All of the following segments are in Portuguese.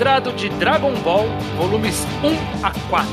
Quadrado de Dragon Ball, volumes 1 a 4.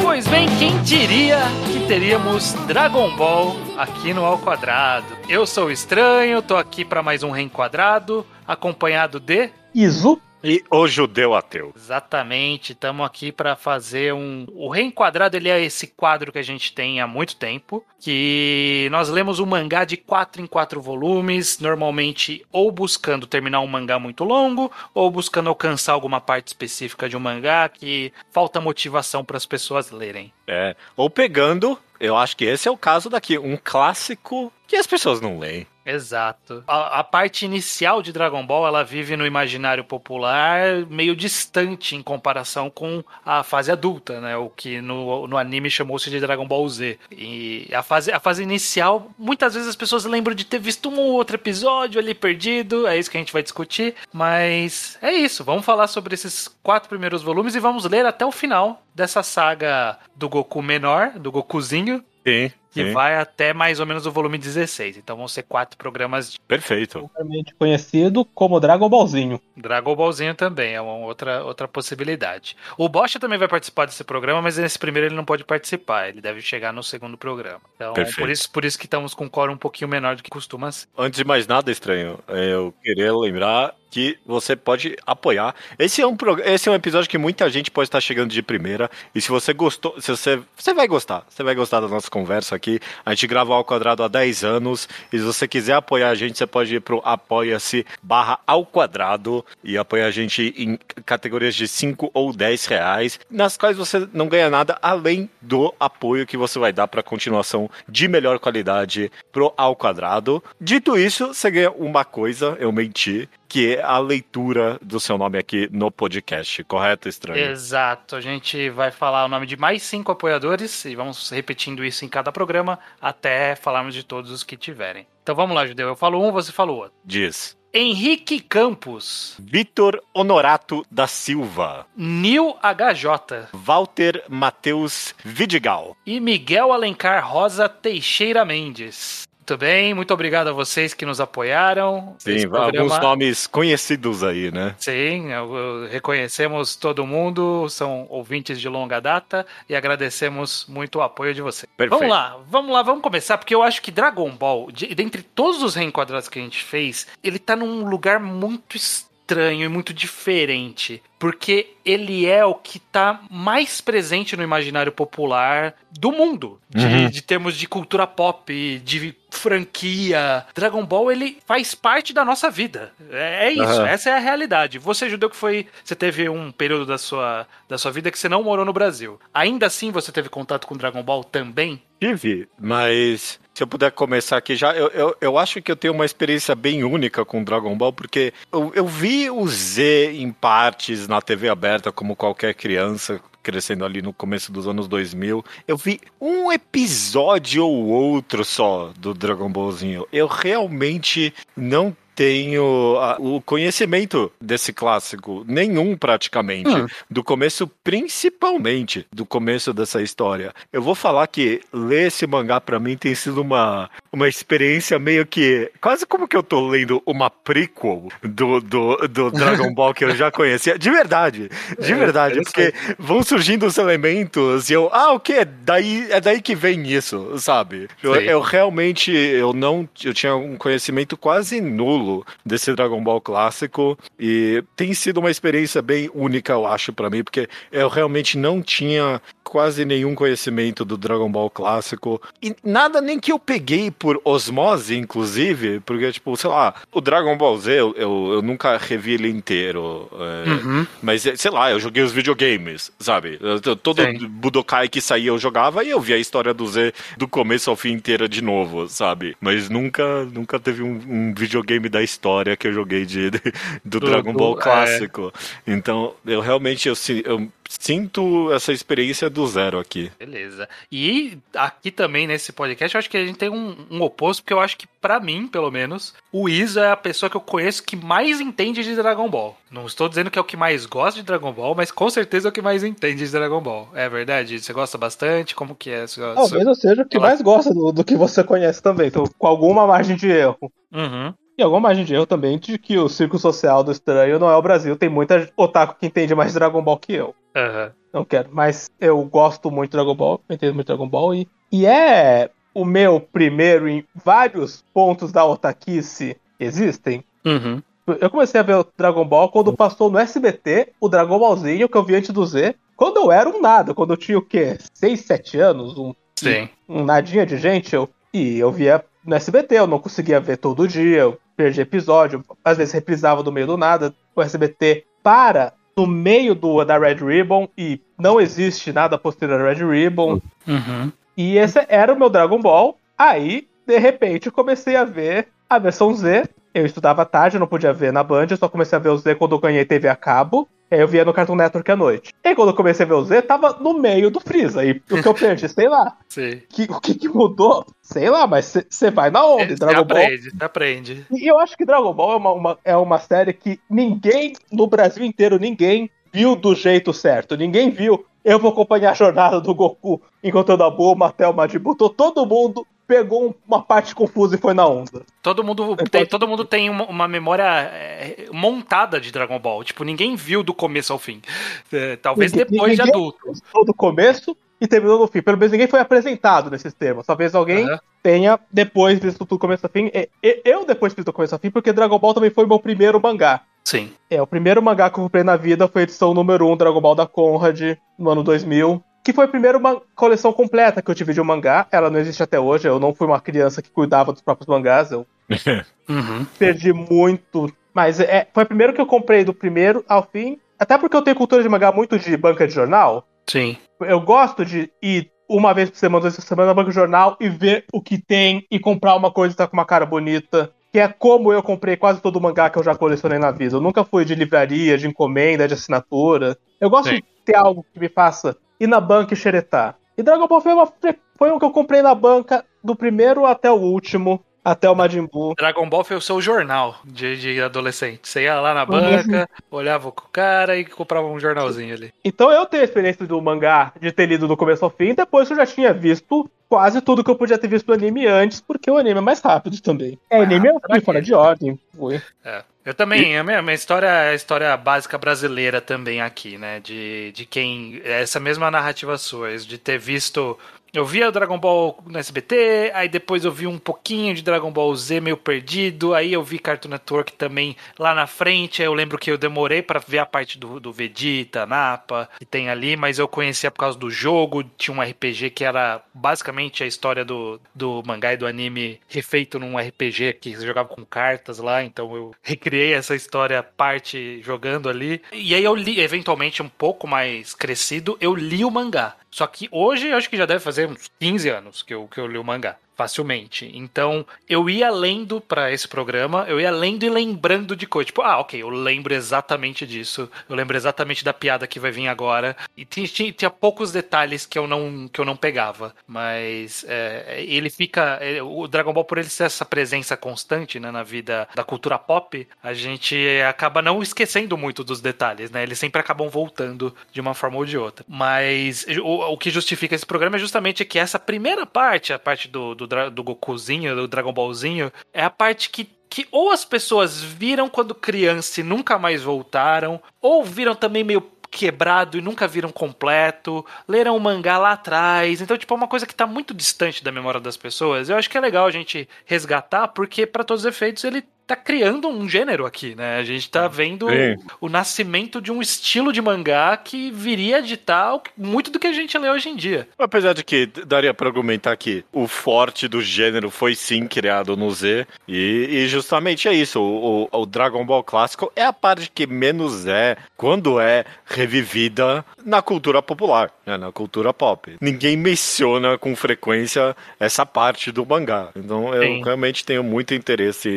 Pois bem, quem diria que teríamos Dragon Ball aqui no Ao Quadrado? Eu sou o Estranho, tô aqui para mais um Reenquadrado, acompanhado de. Izu e o judeu ateu. Exatamente, estamos aqui para fazer um. O Reenquadrado ele é esse quadro que a gente tem há muito tempo, que nós lemos um mangá de quatro em quatro volumes, normalmente ou buscando terminar um mangá muito longo, ou buscando alcançar alguma parte específica de um mangá que falta motivação para as pessoas lerem. É. Ou pegando, eu acho que esse é o caso daqui, um clássico que as pessoas não leem. Exato. A, a parte inicial de Dragon Ball, ela vive no imaginário popular meio distante em comparação com a fase adulta, né? O que no, no anime chamou-se de Dragon Ball Z. E a fase, a fase inicial, muitas vezes as pessoas lembram de ter visto um ou outro episódio ali perdido, é isso que a gente vai discutir. Mas é isso, vamos falar sobre esses quatro primeiros volumes e vamos ler até o final dessa saga do Goku menor, do Gokuzinho, Sim. Que sim. vai até mais ou menos o volume 16. Então vão ser quatro programas de Perfeito. Conhecido como Dragon Ballzinho. Dragon Ballzinho também, é uma outra, outra possibilidade. O Bosch também vai participar desse programa, mas nesse primeiro ele não pode participar. Ele deve chegar no segundo programa. Então, Perfeito. por isso, por isso que estamos com um quórum um pouquinho menor do que costuma ser. Antes de mais nada, estranho, eu queria lembrar que você pode apoiar. Esse é um, esse é um episódio que muita gente pode estar chegando de primeira. E se você gostou, se você, você vai gostar. Você vai gostar da nossa conversa aqui. A gente grava ao quadrado há 10 anos. E se você quiser apoiar a gente, você pode ir pro apoia-se barra ao quadrado e apoiar a gente em categorias de 5 ou 10 reais, nas quais você não ganha nada além do apoio que você vai dar para continuação de melhor qualidade pro ao quadrado. Dito isso, você ganha uma coisa, eu menti, que é a leitura do seu nome aqui no podcast, correto, estranho? Exato. A gente vai falar o nome de mais cinco apoiadores e vamos repetindo isso em cada programa até falarmos de todos os que tiverem. Então vamos lá, Judeu. Eu falo um, você fala o outro. Diz. Henrique Campos, Vitor Honorato da Silva, Nil HJ Walter Matheus Vidigal, e Miguel Alencar Rosa Teixeira Mendes. Muito bem, muito obrigado a vocês que nos apoiaram. Sim, programa- alguns nomes conhecidos aí, né? Sim, reconhecemos todo mundo, são ouvintes de longa data e agradecemos muito o apoio de vocês. Perfeito. Vamos lá, vamos lá, vamos começar, porque eu acho que Dragon Ball, de- dentre todos os reenquadrados que a gente fez, ele tá num lugar muito estranho e muito diferente. Porque ele é o que tá mais presente no imaginário popular do mundo. De, Uhum. de termos de cultura pop, de franquia. Dragon Ball, ele faz parte da nossa vida. É, é isso, Aham. essa é a realidade. Você judeu que foi. Você teve um período da sua, da sua vida que você não morou no Brasil. Ainda assim, você teve contato com Dragon Ball também? Tive, mas se eu puder começar aqui já, eu, eu, eu acho que eu tenho uma experiência bem única com Dragon Ball, porque eu, eu vi o Z em partes na TV aberta, como qualquer criança crescendo ali no começo dos anos 2000. Eu vi um episódio ou outro só do Dragon Ballzinho. Eu realmente não tenho ah, o conhecimento desse clássico, nenhum praticamente, Hum. do começo principalmente, do começo dessa história. Eu vou falar que ler esse mangá pra mim tem sido uma, uma experiência meio que, quase como que eu tô lendo uma prequel do, do, do Dragon Ball que eu já conhecia, de verdade, de É, verdade, porque vão surgindo os elementos e eu, ah, o que? É daí, é daí que vem isso, sabe? Eu, eu realmente, eu não, eu tinha um conhecimento quase nulo desse Dragon Ball clássico e tem sido uma experiência bem única, eu acho, pra mim, porque eu realmente não tinha quase nenhum conhecimento do Dragon Ball clássico e nada nem que eu peguei por osmose, inclusive, porque, tipo, sei lá, o Dragon Ball Z eu, eu, eu nunca revi ele inteiro, é, Uhum. mas, sei lá, eu joguei os videogames, sabe? Todo Sim. Budokai que saía eu jogava e eu via a história do Z do começo ao fim inteira de novo, sabe? Mas nunca, nunca teve um, um videogame da história que eu joguei de, de- do, Do- Dragon do- Ball é. clássico. Então, eu realmente eu, eu sinto essa experiência do zero aqui. Beleza. E aqui também nesse podcast, eu acho que a gente tem um, um oposto, porque eu acho que, pra mim, pelo menos, o Iso é a pessoa que eu conheço que mais entende de Dragon Ball. Não estou dizendo que é o que mais gosta de Dragon Ball, mas com certeza é o que mais entende de Dragon Ball. É verdade? Você gosta bastante? Como que é? Talvez eu seja o que Olá. mais gosta do, do que você conhece também. Então, com alguma margem de erro. Uhum. E alguma margem de erro também de que o círculo social do estranho não é o Brasil. Tem muita otaku que entende mais Dragon Ball que eu. Aham. Não quero. Mas eu gosto muito de Dragon Ball, entendo muito Dragon Ball. E, e é o meu primeiro em vários pontos da otaquice que existem. Uhum. Eu comecei a ver o Dragon Ball quando passou no SBT o Dragon Ballzinho que eu vi antes do Z. Quando eu era um nada, quando eu tinha o quê? 6, 7 anos, um, Sim. um nadinha de gente, eu, e eu via no SBT, eu não conseguia ver todo dia, eu perdi episódio, às vezes reprisava do meio do nada, o SBT para no meio do, da Red Ribbon e não existe nada posterior à Red Ribbon. Uhum. E esse era o meu Dragon Ball. Aí, de repente, eu comecei a ver a versão Z. Eu estudava tarde, não podia ver na Band, eu só comecei a ver o Z quando eu ganhei TV a cabo. Aí eu via no Cartoon Network à noite. E quando eu comecei a ver o Z, tava no meio do Freeza. E o que eu perdi, sei lá. Sim. Que, o que, que mudou? Sei lá, mas você vai na onda. Você Dragon Ball. aprende, você aprende. E eu acho que Dragon Ball é uma, uma- é uma série que ninguém, no Brasil inteiro, ninguém viu do jeito certo. Ninguém viu. Eu vou acompanhar a jornada do Goku encontrando a Bulma até o Majin Todo mundo pegou um- uma parte confusa e foi na onda. Todo mundo tem, todo mundo tem uma, uma memória é, montada de Dragon Ball. Tipo, ninguém viu do começo ao fim. É, talvez Ninguém- depois de ninguém- adulto. Começou do começo e terminou no fim. Pelo menos ninguém foi apresentado nesses termos. Talvez alguém Aham. tenha depois visto tudo do começo ao fim. E- Eu depois fiz do começo ao fim porque Dragon Ball também foi o meu primeiro mangá. Sim. É, o primeiro mangá que eu comprei na vida foi a edição número 1 Dragon Ball da Conrad, no ano 2000. Que foi a primeira uma coleção completa que eu tive de um mangá. Ela não existe até hoje. Eu não fui uma criança que cuidava dos próprios mangás. Eu Uhum. perdi muito. Mas é, foi a primeira que eu comprei do primeiro ao fim. Até porque eu tenho cultura de mangá muito de banca de jornal. Sim. Eu gosto de ir uma vez por semana, duas vezes por semana na banca de jornal e ver o que tem e comprar uma coisa que tá com uma cara bonita. Que é como eu comprei quase todo o mangá que eu já colecionei na vida. Eu nunca fui de livraria, de encomenda, de assinatura. Eu gosto Sim. de ter algo que me faça ir na banca e xeretar. E Dragon Ball foi, uma, foi um que eu comprei na banca do primeiro até o último, até o Majin Buu. Dragon Ball foi o seu jornal de, de adolescente. Você ia lá na banca, olhava com o cara e comprava um jornalzinho ali. Então eu tenho a experiência do mangá de ter lido do começo ao fim, depois eu já tinha visto quase tudo que eu podia ter visto do anime antes, porque o anime é mais rápido também. É, anime eu fui fora de ordem. Fui. É. Eu também, a minha, minha história é a história básica brasileira também aqui, né? De, de quem. Essa mesma narrativa sua, de ter visto. Eu via o Dragon Ball no SBT, aí depois eu vi um pouquinho de Dragon Ball Z meio perdido, aí eu vi Cartoon Network também lá na frente, aí eu lembro que eu demorei pra ver a parte do, do Vegeta, Napa, que tem ali, mas eu conhecia por causa do jogo, tinha um RPG que era basicamente a história do, do mangá e do anime refeito num RPG que você jogava com cartas lá, então eu recriei essa história parte jogando ali. E aí eu li, eventualmente um pouco mais crescido, eu li o mangá. Só que hoje acho que já deve fazer uns 15 anos que eu, que eu li o mangá. Facilmente. Então, eu ia lendo pra esse programa, eu ia lendo e lembrando de coisa. Tipo, ah, ok, eu lembro exatamente disso. Eu lembro exatamente da piada que vai vir agora. E tinha, tinha, tinha poucos detalhes que eu não, que eu não pegava. Mas é, ele fica. é, o Dragon Ball, por ele ser essa presença constante né, na vida da cultura pop, a gente acaba não esquecendo muito dos detalhes, né? Eles sempre acabam voltando de uma forma ou de outra. Mas o, o que justifica esse programa é justamente que essa primeira parte, a parte do, do, Dra- do Gokuzinho, do Dragon Ballzinho, é a parte que que ou as pessoas viram quando criança e nunca mais voltaram, ou viram também meio quebrado e nunca viram completo, leram o mangá lá atrás. Então, tipo, é uma coisa que tá muito distante da memória das pessoas. Eu acho que é legal a gente resgatar, porque, para todos os efeitos, ele tá criando um gênero aqui, né? A gente tá vendo Sim. o nascimento de um estilo de mangá que viria a ditar o- muito do que a gente lê hoje em dia. Apesar de que daria pra argumentar que o forte do gênero foi sim criado no Z, e, e justamente é isso. O, o- o Dragon Ball clássico é a parte que menos é, quando é revivida na cultura popular, né, na cultura pop. Ninguém menciona com frequência essa parte do mangá. Então eu Sim. realmente tenho muito interesse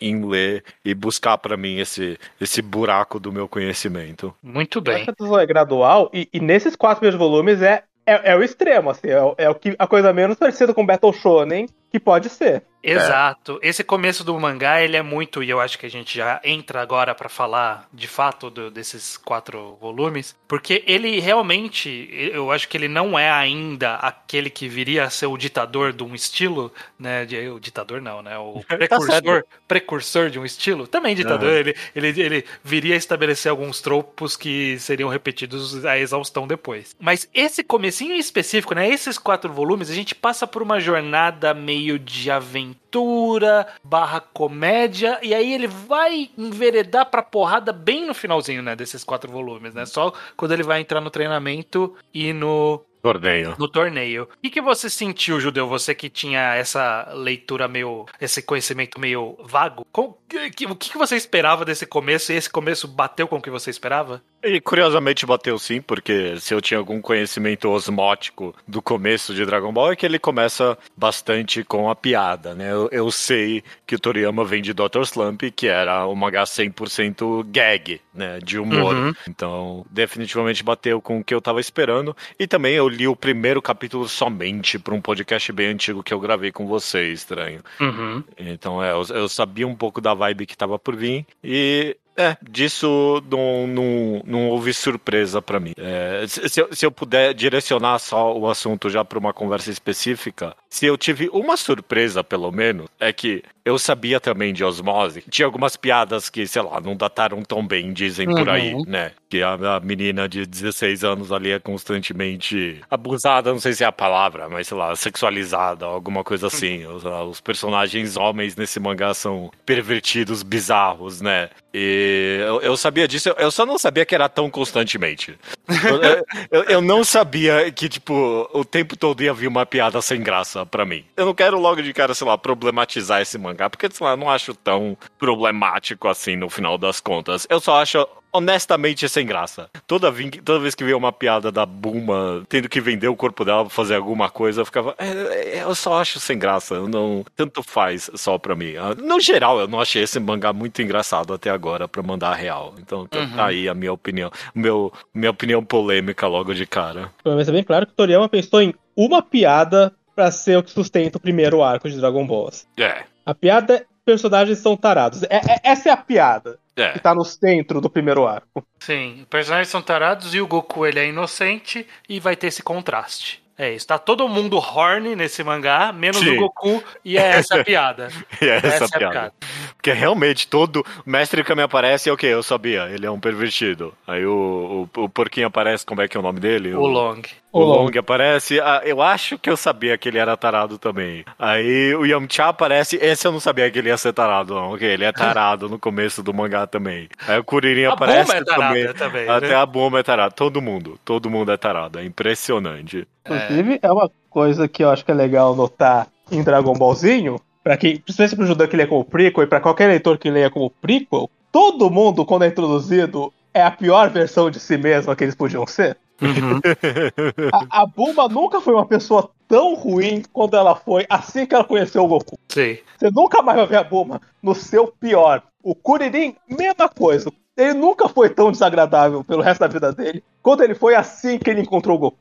em, em- ler e buscar pra mim esse, esse buraco do meu conhecimento. Muito bem. acho que a decisão é gradual, e, e nesses quatro primeiros volumes é, é, é o extremo, assim, é, o- é o que a coisa menos parecida com Battle Shonen que pode ser. Exato. Esse começo do mangá, ele é muito, e eu acho que a gente já entra agora pra falar de fato do- desses quatro volumes, porque ele realmente, eu acho que ele não é ainda aquele que viria a ser o ditador de um estilo, né? De, o ditador não, né? O precursor, precursor de um estilo. Também ditador, Aham. ele, ele, ele viria a estabelecer alguns tropos que seriam repetidos à exaustão depois. Mas esse comecinho em específico, né? Esses quatro volumes, a gente passa por uma jornada meio de aventura barra comédia, e aí ele vai enveredar pra porrada bem no finalzinho, né? Desses quatro volumes, né? Só quando ele vai entrar no treinamento e no Torneio. no torneio. O que, que você sentiu, Judeu? Você que tinha essa leitura meio. esse conhecimento meio vago. Com- que- o que, que você esperava desse começo e esse começo bateu com o que você esperava? E curiosamente bateu sim, porque se eu tinha algum conhecimento osmótico do começo de Dragon Ball é que ele começa bastante com a piada, né? Eu, eu sei que o Toriyama vem de Dr. Slump, que era um mangá 100% gag, né? De humor. Uhum. Então, definitivamente bateu com o que eu tava esperando. E também eu li o primeiro capítulo somente para um podcast bem antigo que eu gravei com você, estranho. Uhum. Então, é, eu, eu sabia um pouco da vibe que tava por vir. E, é, disso não, não, não houve surpresa pra mim. É, se, eu, se eu puder direcionar só o assunto já pra uma conversa específica, se eu tive uma surpresa, pelo menos, é que eu sabia também de osmose. Tinha algumas piadas que, sei lá, não dataram tão bem, dizem por aí, Uhum. né? Que a, a menina de 16 anos ali é constantemente abusada, não sei se é a palavra, mas sei lá, sexualizada, alguma coisa assim. Os, os personagens homens nesse mangá são pervertidos, bizarros, né? E eu, eu sabia disso, eu, eu só não sabia que era tão constantemente. Eu, eu- não sabia que, tipo, o tempo todo ia vir uma piada sem graça pra mim. Eu não quero logo de cara, sei lá, problematizar esse mangá, porque, sei lá, eu não acho tão problemático assim no final das contas. Eu só acho honestamente sem graça. Toda, toda vez que vê uma piada da Buma tendo que vender o corpo dela pra fazer alguma coisa, eu ficava. "É, é, eu só acho sem graça. Não. Tanto faz só pra mim. Ah, No geral, eu não achei esse mangá muito engraçado até agora pra mandar a real. Então tá Uhum. tá aí a minha opinião. Meu, minha opinião polêmica logo de cara. Mas é bem claro que o Toriyama pensou em uma piada pra ser o que sustenta o primeiro arco de Dragon Ball. É. A piada é personagens são tarados. É- é- essa é a piada É. que tá no centro do primeiro arco. Sim, os personagens são tarados e o Goku ele é inocente e vai ter esse contraste. É isso, tá todo mundo horny nesse mangá, menos Sim. o Goku, e é essa a piada. E é essa, Essa é a piada. piada. Porque realmente todo o mestre que me aparece é o quê? Eu sabia, ele é um pervertido. Aí o, o, o porquinho aparece, como é que é o nome dele? O Long. O Long aparece, ah, eu acho que eu sabia que ele era tarado também. Aí o Yamcha aparece, esse eu não sabia que ele ia ser tarado, não. Ok, ele é tarado no começo do mangá também. Aí o Kuririn A aparece é tarada também. também, Até né? a Buma é tarada. Todo mundo, todo mundo é tarado. É impressionante. Inclusive, é. uma coisa que eu acho que é legal notar em Dragon Ballzinho, para quem, principalmente pro judeu que lê como prequel e pra qualquer leitor que leia como prequel, todo mundo, quando é introduzido, é a pior versão de si mesma que eles podiam ser. Uhum. A, a Bulma nunca foi uma pessoa tão ruim quando ela foi assim que ela conheceu o Goku. Sim. Você nunca mais vai ver a Bulma no seu pior. O Kuririn, mesma coisa. Ele nunca foi tão desagradável pelo resto da vida dele quando ele foi assim que ele encontrou o Goku.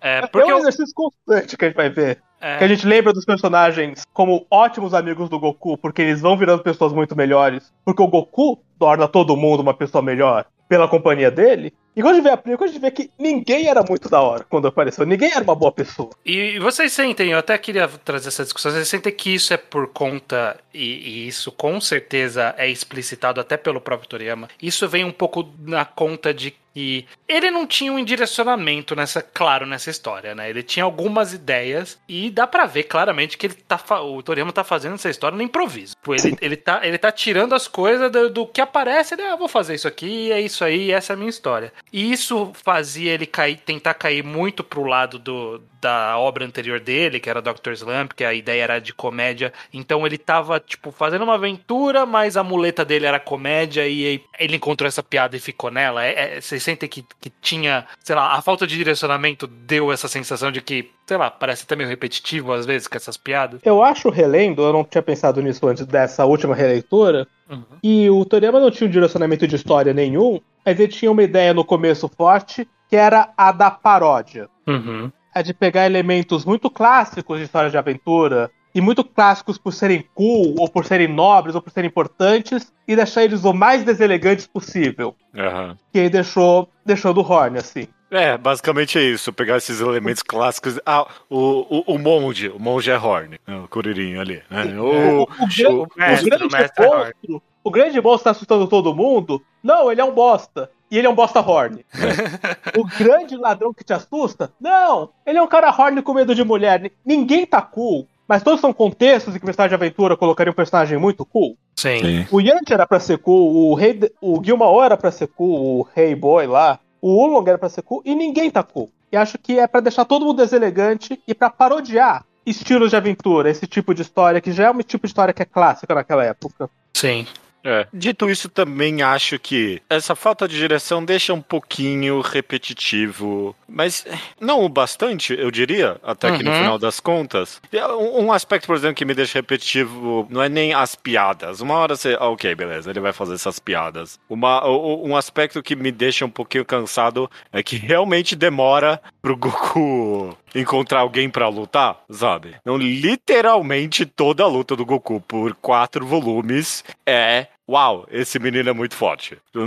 É, É porque um o, exercício constante que a gente vai ver. é, Que a gente lembra dos personagens como ótimos amigos do Goku, porque eles vão virando pessoas muito melhores. Porque o Goku torna todo mundo uma pessoa melhor pela companhia dele. E quando a gente vê a película, a gente vê que ninguém era muito da hora quando apareceu. Ninguém era uma boa pessoa. E vocês sentem, eu até queria trazer essa discussão, vocês sentem que isso é por conta, e, e isso com certeza é explicitado até pelo próprio Toriyama, isso vem um pouco na conta de que ele não tinha um direcionamento nessa, claro, nessa história, né? Ele tinha algumas ideias e dá pra ver claramente que ele tá, o Toriyama tá fazendo essa história no improviso. Tipo, Ele, ele, tá, ele tá tirando as coisas do, do que aparece, ele, ah, vou fazer isso aqui, é isso aí, essa é a minha história. E isso fazia ele cair, tentar cair muito pro lado do, da obra anterior dele, que era Dr. Slump, que a ideia era de comédia. Então ele tava, tipo, fazendo uma aventura, mas a muleta dele era comédia e ele encontrou essa piada e ficou nela. É- é- sentem que, que tinha, sei lá, a falta de direcionamento deu essa sensação de que, sei lá, parece até meio repetitivo às vezes com essas piadas? Eu acho relendo, eu não tinha pensado nisso antes dessa última releitura, Uhum. e o Toriyama não tinha um direcionamento de história nenhum, mas ele tinha uma ideia no começo forte, que era a da paródia. Uhum. É de pegar elementos muito clássicos de história de aventura, e muito clássicos por serem cool, ou por serem nobres, ou por serem importantes, e deixar eles o mais deselegantes possível. Aham. Que aí deixou, deixou do Horn, assim. É, basicamente é isso. Pegar esses elementos clássicos. Ah, o, o, o monge. O monge é Horn. É, o Curirinho ali. né? O, O, o, o o mestre, grande o mestre Horn. monstro, o grande monstro tá assustando todo mundo. Não, ele é um bosta. E ele é um bosta horn. o grande ladrão que te assusta? Não, ele é um cara horn com medo de mulher. Ni- Ninguém tá cool. Mas todos são contextos em que o personagem de aventura colocaria um personagem muito cool. Sim. Sim. O Yanti era pra ser cool, o, rei, de- o Gilmao era pra ser cool, o Rei Boy lá, o Ulong era pra ser cool, e ninguém tá cool. E acho que é pra deixar todo mundo deselegante e pra parodiar estilos de aventura, esse tipo de história, que já é um tipo de história que é clássica naquela época. Sim. É. Dito isso, também acho que essa falta de direção deixa um pouquinho repetitivo, mas não o bastante, eu diria, até que no Uhum. final das contas. Ah, Um, aspecto, por exemplo, que me deixa repetitivo não é nem as piadas. Uma hora você, ah, ok, beleza, ele vai fazer essas piadas. Uma, um aspecto que me deixa um pouquinho cansado é que realmente demora pro Goku encontrar alguém pra lutar, sabe? Não, literalmente toda a luta do Goku por quatro volumes é. Uau, esse menino é muito forte. Não-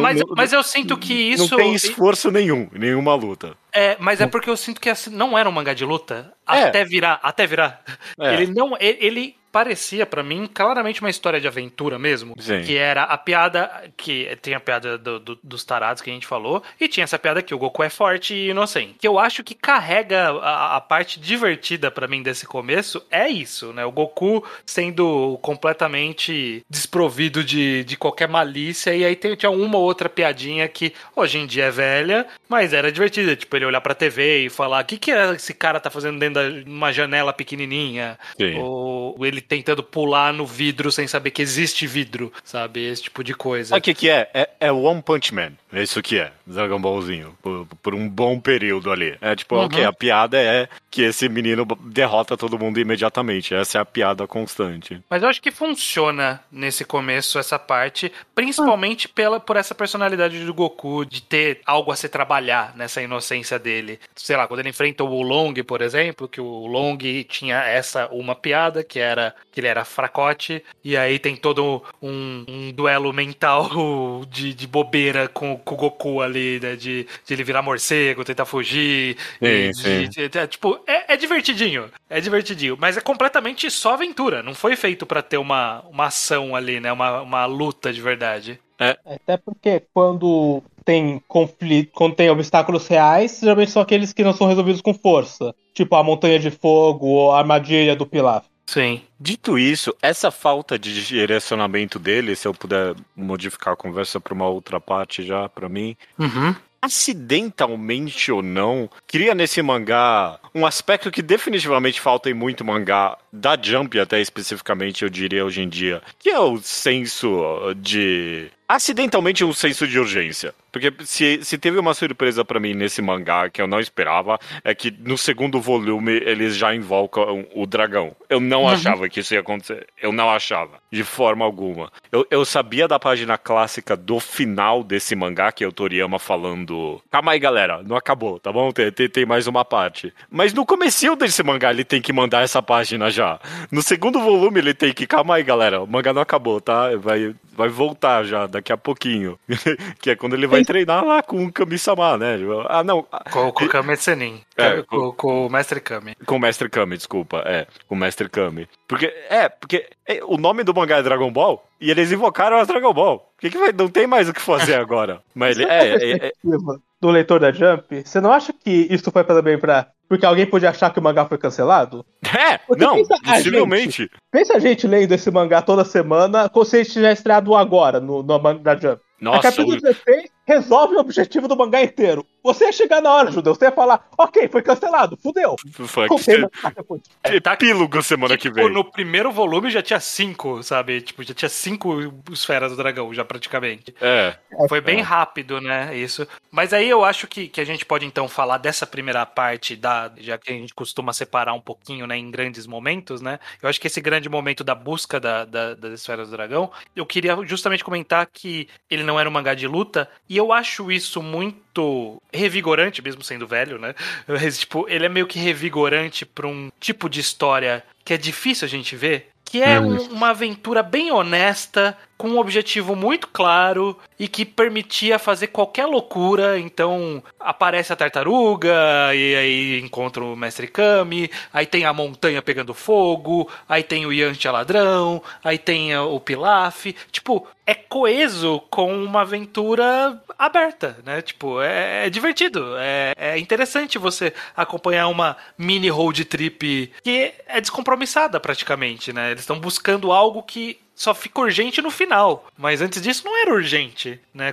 mas, não- mas eu sinto que isso. não tem esforço nenhum, nenhuma luta. É, mas é porque eu sinto que não era um mangá de luta É. até virar, até virar. É. Ele não, ele, ele parecia pra mim claramente uma história de aventura mesmo, Sim. que era a piada que tem a piada do- do- dos tarados que a gente falou e tinha essa piada que o Goku é forte e inocente. Que eu acho que carrega a, a parte divertida pra mim desse começo é isso, né? O Goku sendo completamente desprovido de, de qualquer malícia e aí tem, tinha uma ou outra piadinha que hoje em dia é velha, mas era divertida, tipo ele olhar pra TV e falar: "O que que esse cara tá fazendo dentro de uma janela pequenininha?" Sim. Ou ele tentando pular no vidro sem saber que existe vidro, sabe? Esse tipo de coisa. O que, que é? é? É One Punch Man. É isso que é. Dragon Ballzinho. Por, por um bom período ali. É tipo, Uhum. ok, a piada é que esse menino derrota todo mundo imediatamente. Essa é a piada constante. Mas eu acho que funciona nesse começo essa parte, principalmente pela, por essa personalidade do Goku, de ter algo a se trabalhar nessa inocência dele. Sei lá, quando ele enfrenta o Long, por exemplo, que o Long tinha essa uma piada, que era que ele era fracote, e aí tem todo um, um duelo mental de, de bobeira com, com o Goku ali, né? De, de ele virar morcego, tentar fugir. e Sim, de- de- é, tipo, é, é divertidinho. É divertidinho. Mas é completamente só aventura. Não foi feito pra ter uma, uma ação ali, né? Uma, uma luta de verdade. Até porque quando tem conflito, tem obstáculos reais, geralmente são aqueles que não são resolvidos com força. Tipo a montanha de fogo ou a armadilha do Pilaf. Sim. Dito isso, essa falta de direcionamento dele, se eu puder modificar a conversa para uma outra parte já, para mim, Uhum. acidentalmente ou não, cria nesse mangá um aspecto que definitivamente falta em muito mangá, da Jump até especificamente, eu diria hoje em dia, que é o senso de. Acidentalmente um senso de urgência. Porque se, se teve uma surpresa pra mim nesse mangá que eu não esperava, é que no segundo volume eles já invocam o dragão. Eu não achava que isso ia acontecer. Eu não achava. De forma alguma. Eu, eu sabia da página clássica do final desse mangá, que é o Toriyama falando. Calma aí, galera, não acabou, tá bom? Tem, tem, tem mais uma parte. Mas no comecinho desse mangá ele tem que mandar essa página já. No segundo volume ele tem que. Calma aí, galera. O mangá não acabou, tá? Vai, vai voltar já daqui a pouquinho. que é quando ele vai treinar lá com o Kami-sama, né? Ah, não. Com, com o Kame Senin. É, com, com o Mestre Kame. Com o Mestre Kami, desculpa. É, com o Mestre Kami. Porque, é, porque é, o nome do mangá é Dragon Ball e eles invocaram a Dragon Ball. Que, que vai, não tem mais o que fazer agora? Mas ele, é, é, é, perspectiva do leitor da Jump, você não acha que isso foi também pra. Porque alguém podia achar que o mangá foi cancelado? é, Porque não, pensa a possivelmente. Pensa a gente lendo esse mangá toda semana, como se ele tivesse estreado agora no, no da Jump. a Nossa, capítulo o- 16 resolve o objetivo do mangá inteiro. Você ia chegar na hora, Judeu. Você ia falar, ok, foi cancelado, fudeu. Que nada depois. epílogo semana que Tipo, vem. no primeiro volume já tinha cinco, sabe? Tipo, já tinha cinco esferas do dragão, já praticamente. É. Foi bem rápido, né? Isso. Mas aí eu acho que, que a gente pode então falar dessa primeira parte, da, já que a gente costuma separar um pouquinho, né, em grandes momentos, né? Eu acho que esse grande momento da busca da, da- das esferas do dragão, eu queria justamente comentar que ele não era um mangá de luta, e eu acho isso muito revigorante, mesmo sendo velho, né? Mas, tipo, ele é meio que revigorante pra um tipo de história que é difícil a gente ver. Que é Hum. um- uma aventura bem honesta, com um objetivo muito claro e que permitia fazer qualquer loucura. Então aparece a tartaruga, e aí encontra o Mestre Kami, aí tem a montanha pegando fogo, aí tem o Yantia ladrão, aí tem o Pilaf. Tipo, é coeso com uma aventura aberta, né? Tipo, é, é divertido, é, é interessante você acompanhar uma mini road trip que é descompromissada praticamente, né? Eles estão buscando algo que só fica urgente no final. Mas antes disso não era urgente, né?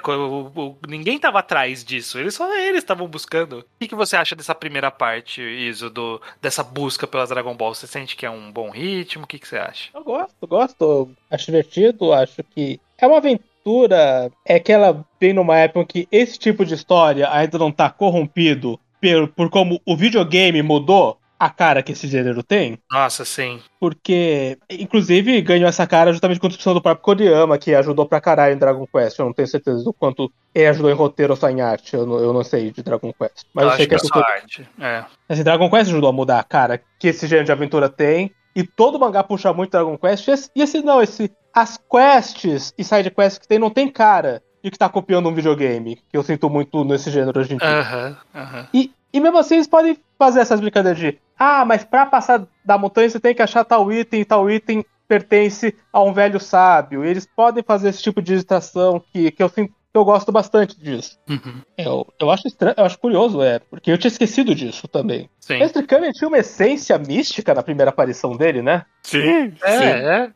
Ninguém tava atrás disso. Eles só eles estavam buscando. O que, que você acha dessa primeira parte, Iso, do, dessa busca pelas Dragon Ball? Você sente que é um bom ritmo? O que, que você acha? Eu gosto, gosto. Acho divertido, acho que é uma aventura. É que ela vem numa época que esse tipo de história ainda não tá corrompido por, por como o videogame mudou a cara que esse gênero tem. Nossa, sim. Porque, inclusive, ganhou essa cara justamente com a discussão do próprio Koriyama, que ajudou pra caralho em Dragon Quest. Eu não tenho certeza do quanto ele ajudou em roteiro ou só em arte. Eu não, eu não sei de Dragon Quest. Mas eu, eu sei que que é só arte. É. Assim, Dragon Quest ajudou a mudar a cara que esse gênero de aventura tem. E todo mangá puxa muito Dragon Quest. E esse, e esse não, esse. As quests e side quests que tem não tem cara de que tá copiando um videogame. Que eu sinto muito nesse gênero hoje em dia. Aham, aham. E, e mesmo assim eles podem fazer essas brincadeiras de ah, mas pra passar da montanha você tem que achar tal item, e tal item pertence a um velho sábio. E eles podem fazer esse tipo de distração que, que eu sinto que eu gosto bastante disso. Uhum. Eu, eu acho estranho, eu acho curioso, é, porque eu tinha esquecido disso também. Sim. Mestre Kami tinha uma essência mística na primeira aparição dele, né? Sim, sim. É, é.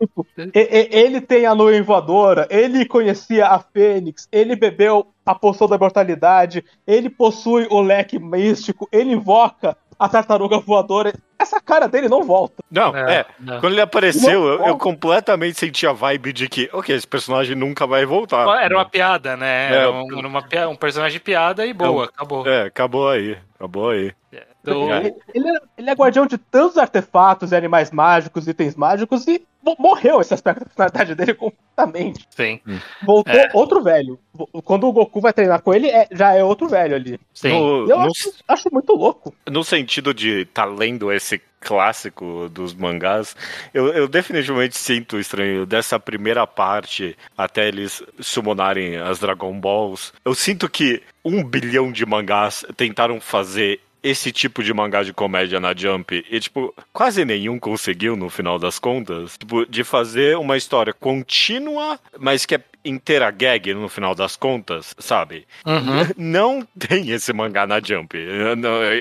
E- ele tem a nuvem voadora, ele conhecia a Fênix, ele bebeu a poção da imortalidade, ele possui o leque místico, ele invoca a tartaruga voadora. Essa cara dele não volta. Não, é. não. Quando ele apareceu, eu, eu completamente senti a vibe de que, ok, esse personagem nunca vai voltar. Era uma piada, né? É, Era um, uma um personagem piada e boa, acabou. É, acabou aí. Acabou aí. É. Ele, ele é, ele é guardião de tantos artefatos e animais mágicos, itens mágicos, e mo- morreu esse aspecto da personalidade dele completamente. Sim, Voltou É. outro velho. Quando o Goku vai treinar com ele, é- já é outro velho ali. sim. No, Eu no- acho, acho muito louco. no sentido de estar lendo esse clássico dos mangás, eu, eu definitivamente sinto estranho dessa primeira parte até eles summonarem as Dragon Balls. Eu sinto que um bilhão de mangás tentaram fazer esse tipo de mangá de comédia na Jump e, tipo, quase nenhum conseguiu no final das contas. Tipo, de fazer uma história contínua, mas que é inteira gag no final das contas, sabe? Uhum. Não tem esse mangá na Jump.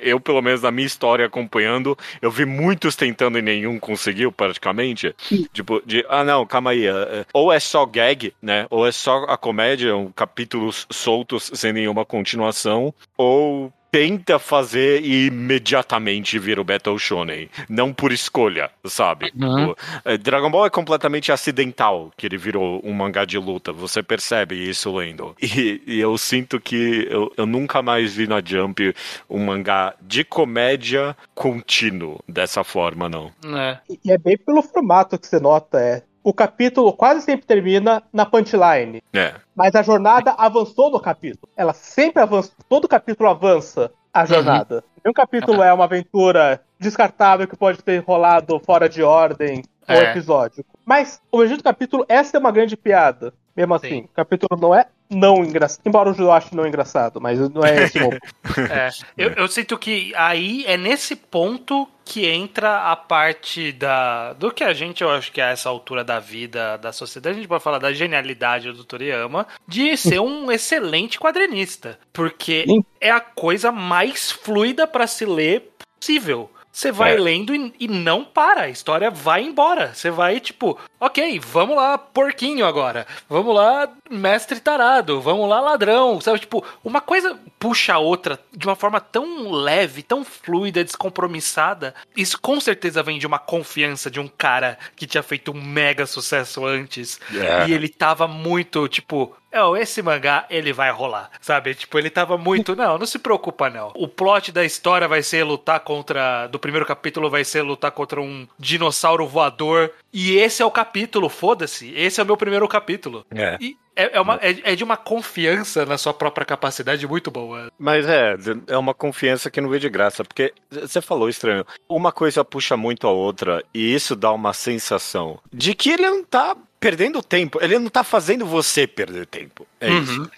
Eu, pelo menos na minha história acompanhando, eu vi muitos tentando e nenhum conseguiu, praticamente. Tipo, de, ah não, calma aí. é, é, Ou é só gag, né? Ou é só a comédia, um, capítulos soltos sem nenhuma continuação, ou tenta fazer e imediatamente vira o Battle Shonen. Não por escolha, sabe? Uhum. Tipo, é, Dragon Ball é completamente acidental que ele virou um mangá de luta. Você percebe isso lendo. E, e eu sinto que eu, eu nunca mais vi na Jump um mangá de comédia contínuo dessa forma, não. É. E é bem pelo formato que você nota, é. O capítulo quase sempre termina na punchline. É. Mas a jornada avançou no capítulo. Ela sempre avança. Todo capítulo avança a jornada. Nenhum capítulo é uma aventura descartável que pode ter rolado fora de ordem É. episódio. Mas o do capítulo, essa é uma grande piada. Mesmo assim, Sim. o capítulo não é não engraçado. Embora o Judeu ache não engraçado, mas não é esse o É, eu, eu sinto que aí é nesse ponto que entra a parte da do que a gente, eu acho que a essa altura da vida, da sociedade, a gente pode falar da genialidade do Toriyama de ser um excelente quadrinista. Porque Sim. é a coisa mais fluida pra se ler possível. Você vai É. lendo e, e não para. A história vai embora. Você vai, tipo, ok, vamos lá, porquinho agora. Vamos lá, mestre tarado. Vamos lá, ladrão. Sabe, tipo, uma coisa puxa a outra de uma forma tão leve, tão fluida, descompromissada. Isso com certeza vem de uma confiança de um cara que tinha feito um mega sucesso antes. É. E ele tava muito, tipo, "Ó, esse mangá, ele vai rolar, sabe? Tipo, ele tava muito, não, não se preocupa não. O plot da história vai ser lutar contra, do primeiro capítulo vai ser lutar contra um dinossauro voador. E esse é o capítulo, foda-se. Esse é o meu primeiro capítulo. É. E é, é, uma, é, é de uma confiança na sua própria capacidade muito boa. Mas é, é uma confiança que não vê de graça, porque você falou estranho. Uma coisa puxa muito a outra, e isso dá uma sensação de que ele não tá perdendo tempo, ele não tá fazendo você perder tempo. É isso.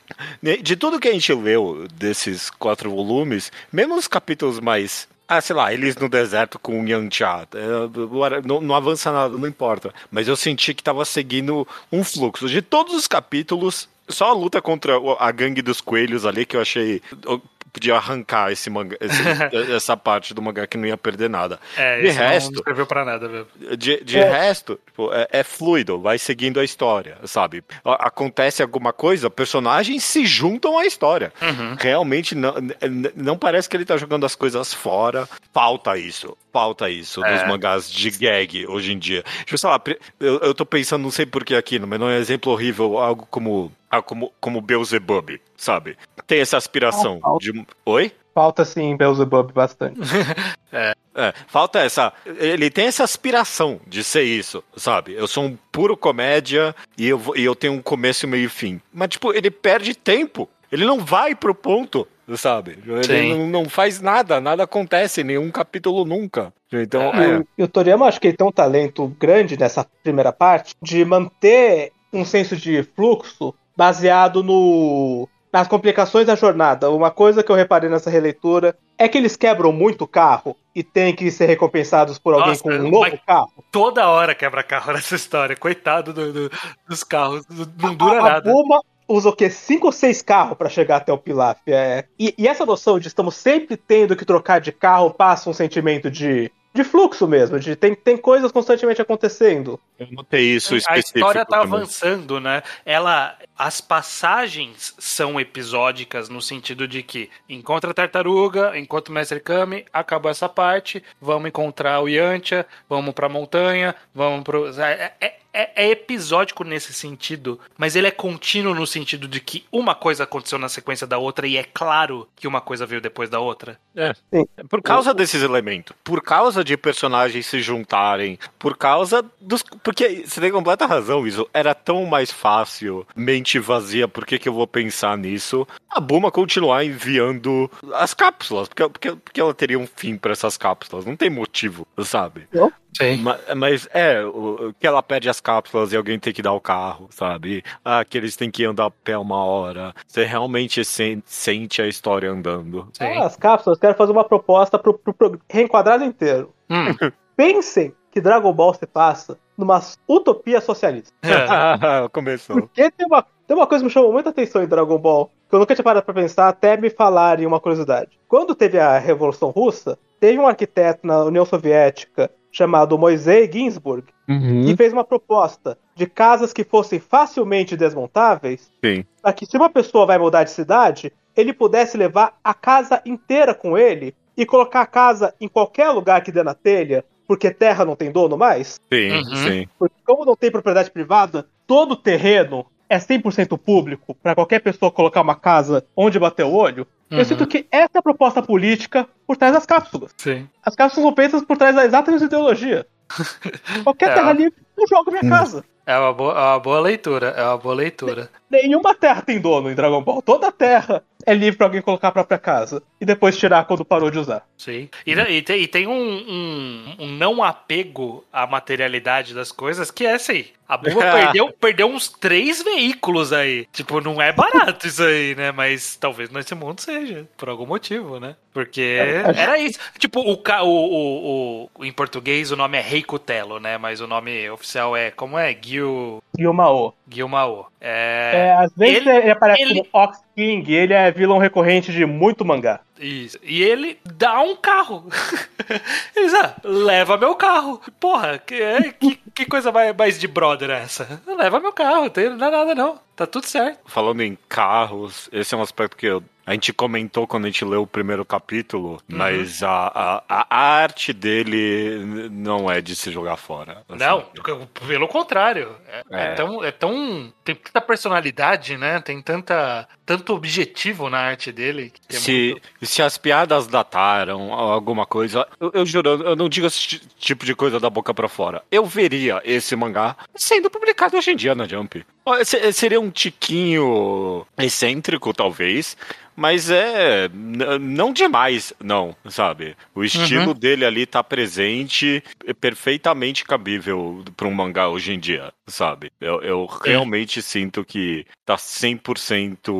De tudo que a gente leu desses quatro volumes, mesmo os capítulos mais. Ah, sei lá, eles no deserto com o Yantia. Não, não avança nada, não importa. Mas eu senti que tava seguindo um fluxo. De todos os capítulos, só a luta contra a gangue dos coelhos ali que eu achei. Eu podia arrancar esse manga, esse- essa parte do mangá que não ia perder nada. É, de esse não resto, escreveu pra nada, velho. de, de resto, tipo, é, é fluido, vai seguindo a história, sabe? Acontece alguma coisa, personagens se juntam à história. Realmente não, não parece que ele tá jogando as coisas fora. Falta isso. Falta isso É. nos mangás de gag hoje em dia. Tipo, sei lá, pre- eu, eu tô pensando, não sei porquê aqui, mas não é um exemplo horrível, algo como. Ah, como, como Beelzebub, sabe? Tem essa aspiração Ah, de. Oi? Falta sim Beelzebub bastante. É, falta essa. Ele tem essa aspiração de ser isso, sabe? Eu sou um puro comédia e eu, e eu tenho um começo, meio e fim. Mas, tipo, ele perde tempo. Ele não vai pro ponto, sabe? Ele Sim. não, não faz nada, nada acontece, nenhum capítulo nunca. Então, E é. o- E o Toriyama, acho que ele tem um talento grande nessa primeira parte de manter um senso de fluxo baseado no nas complicações da jornada. Uma coisa que eu reparei nessa releitura é que eles quebram muito carro e tem que ser recompensados por alguém Nossa, com um novo carro. Toda hora quebra carro nessa história. Coitado do- do- dos carros. Não dura a, nada. A Buma usa o quê? Cinco ou seis carros pra chegar até o Pilaf. É. E, e essa noção de estamos sempre tendo que trocar de carro passa um sentimento de, de fluxo mesmo, de tem, tem coisas constantemente acontecendo. Eu notei isso A específico. história tá também. avançando, né? Ela, as passagens são episódicas no sentido de que encontra a tartaruga, encontra o Mestre Kami, acabou essa parte, vamos encontrar o Yantia, vamos pra montanha, vamos pro. É, é- é- é episódico nesse sentido, mas ele é contínuo no sentido de que uma coisa aconteceu na sequência da outra e é claro que uma coisa veio depois da outra. É. Sim. Por causa desses elementos. Por causa de personagens se juntarem. Por causa dos. Porque você tem completa razão, isso. Era tão mais fácil, mente vazia, por que, que eu vou pensar nisso? A Buma continuar enviando as cápsulas. Porque, porque, porque ela teria um fim pra essas cápsulas. Não tem motivo, sabe? Sim. Ma- Mas, é, o, que ela pede as cápsulas e alguém tem que dar o carro, sabe? Ah, que eles têm que andar a pé uma hora. Você realmente sen- sente a história andando. Sim. Ah, as cápsulas, quero fazer uma proposta pro, pro, pro reenquadrado inteiro. Hum. Pensem que Dragon Ball se passa numa utopia socialista. É. Começou. Porque tem uma, tem uma coisa que me chamou muita atenção em Dragon Ball, que eu nunca tinha parado pra pensar, até me falarem uma curiosidade. Quando teve a Revolução Russa, teve um arquiteto na União Soviética chamado Moisés Ginsburg, que fez uma proposta de casas que fossem facilmente desmontáveis, Sim. para que se uma pessoa vai mudar de cidade, ele pudesse levar a casa inteira com ele e colocar a casa em qualquer lugar que dê na telha, porque terra não tem dono mais. Sim, Uhum. sim. Porque como não tem propriedade privada, todo o terreno é 100% público para qualquer pessoa colocar uma casa onde bater o olho. Uhum. Eu sinto que essa é a proposta política por trás das cápsulas. Sim. As cápsulas são feitas por trás da exata ideologia. Qualquer É. terra livre, eu jogo minha casa. É uma, boa, é uma boa leitura. É uma boa leitura. Nenhuma terra tem dono em Dragon Ball. Toda terra é livre pra alguém colocar a própria casa. E depois tirar quando parou de usar. Sim. E, e tem, e tem um, um, um não apego à materialidade das coisas que é assim. A Buma perdeu, perdeu uns três veículos aí. Tipo, não é barato isso aí, né? Mas talvez nesse mundo seja, por algum motivo, né? Porque era isso. Tipo, o, o, o, o- em português o nome é Rei Cutelo, né? Mas o nome oficial é. Como é? Gil. Gyomao. Gilmao. É. É, às vezes ele- ele, aparece ele- como Ox King, ele é vilão recorrente de muito mangá. Isso. E ele dá um carro. Ele diz, ah, leva meu carro. Porra, que, é- que, que coisa mais, mais de brother é essa? Leva meu carro, não tem- não dá nada não. Tá tudo certo. Falando em carros, esse é um aspecto que eu- a gente comentou quando a gente leu o primeiro capítulo, mas a, a, a arte dele não é de se jogar fora. assim. Não, pelo contrário. É, é É. tão, é tão. Tem tanta personalidade, né? Tem tanta, tanto objetivo na arte dele. que é Se, muito- se as piadas dataram alguma coisa, eu, eu juro, eu não digo esse ti- tipo de coisa da boca pra fora. Eu veria esse mangá sendo publicado hoje em dia na Jump. Seria um tiquinho excêntrico, talvez, mas é não demais, não, sabe? O estilo dele ali tá presente, é perfeitamente cabível pra um mangá hoje em dia, sabe? Eu, eu realmente sinto que tá 100%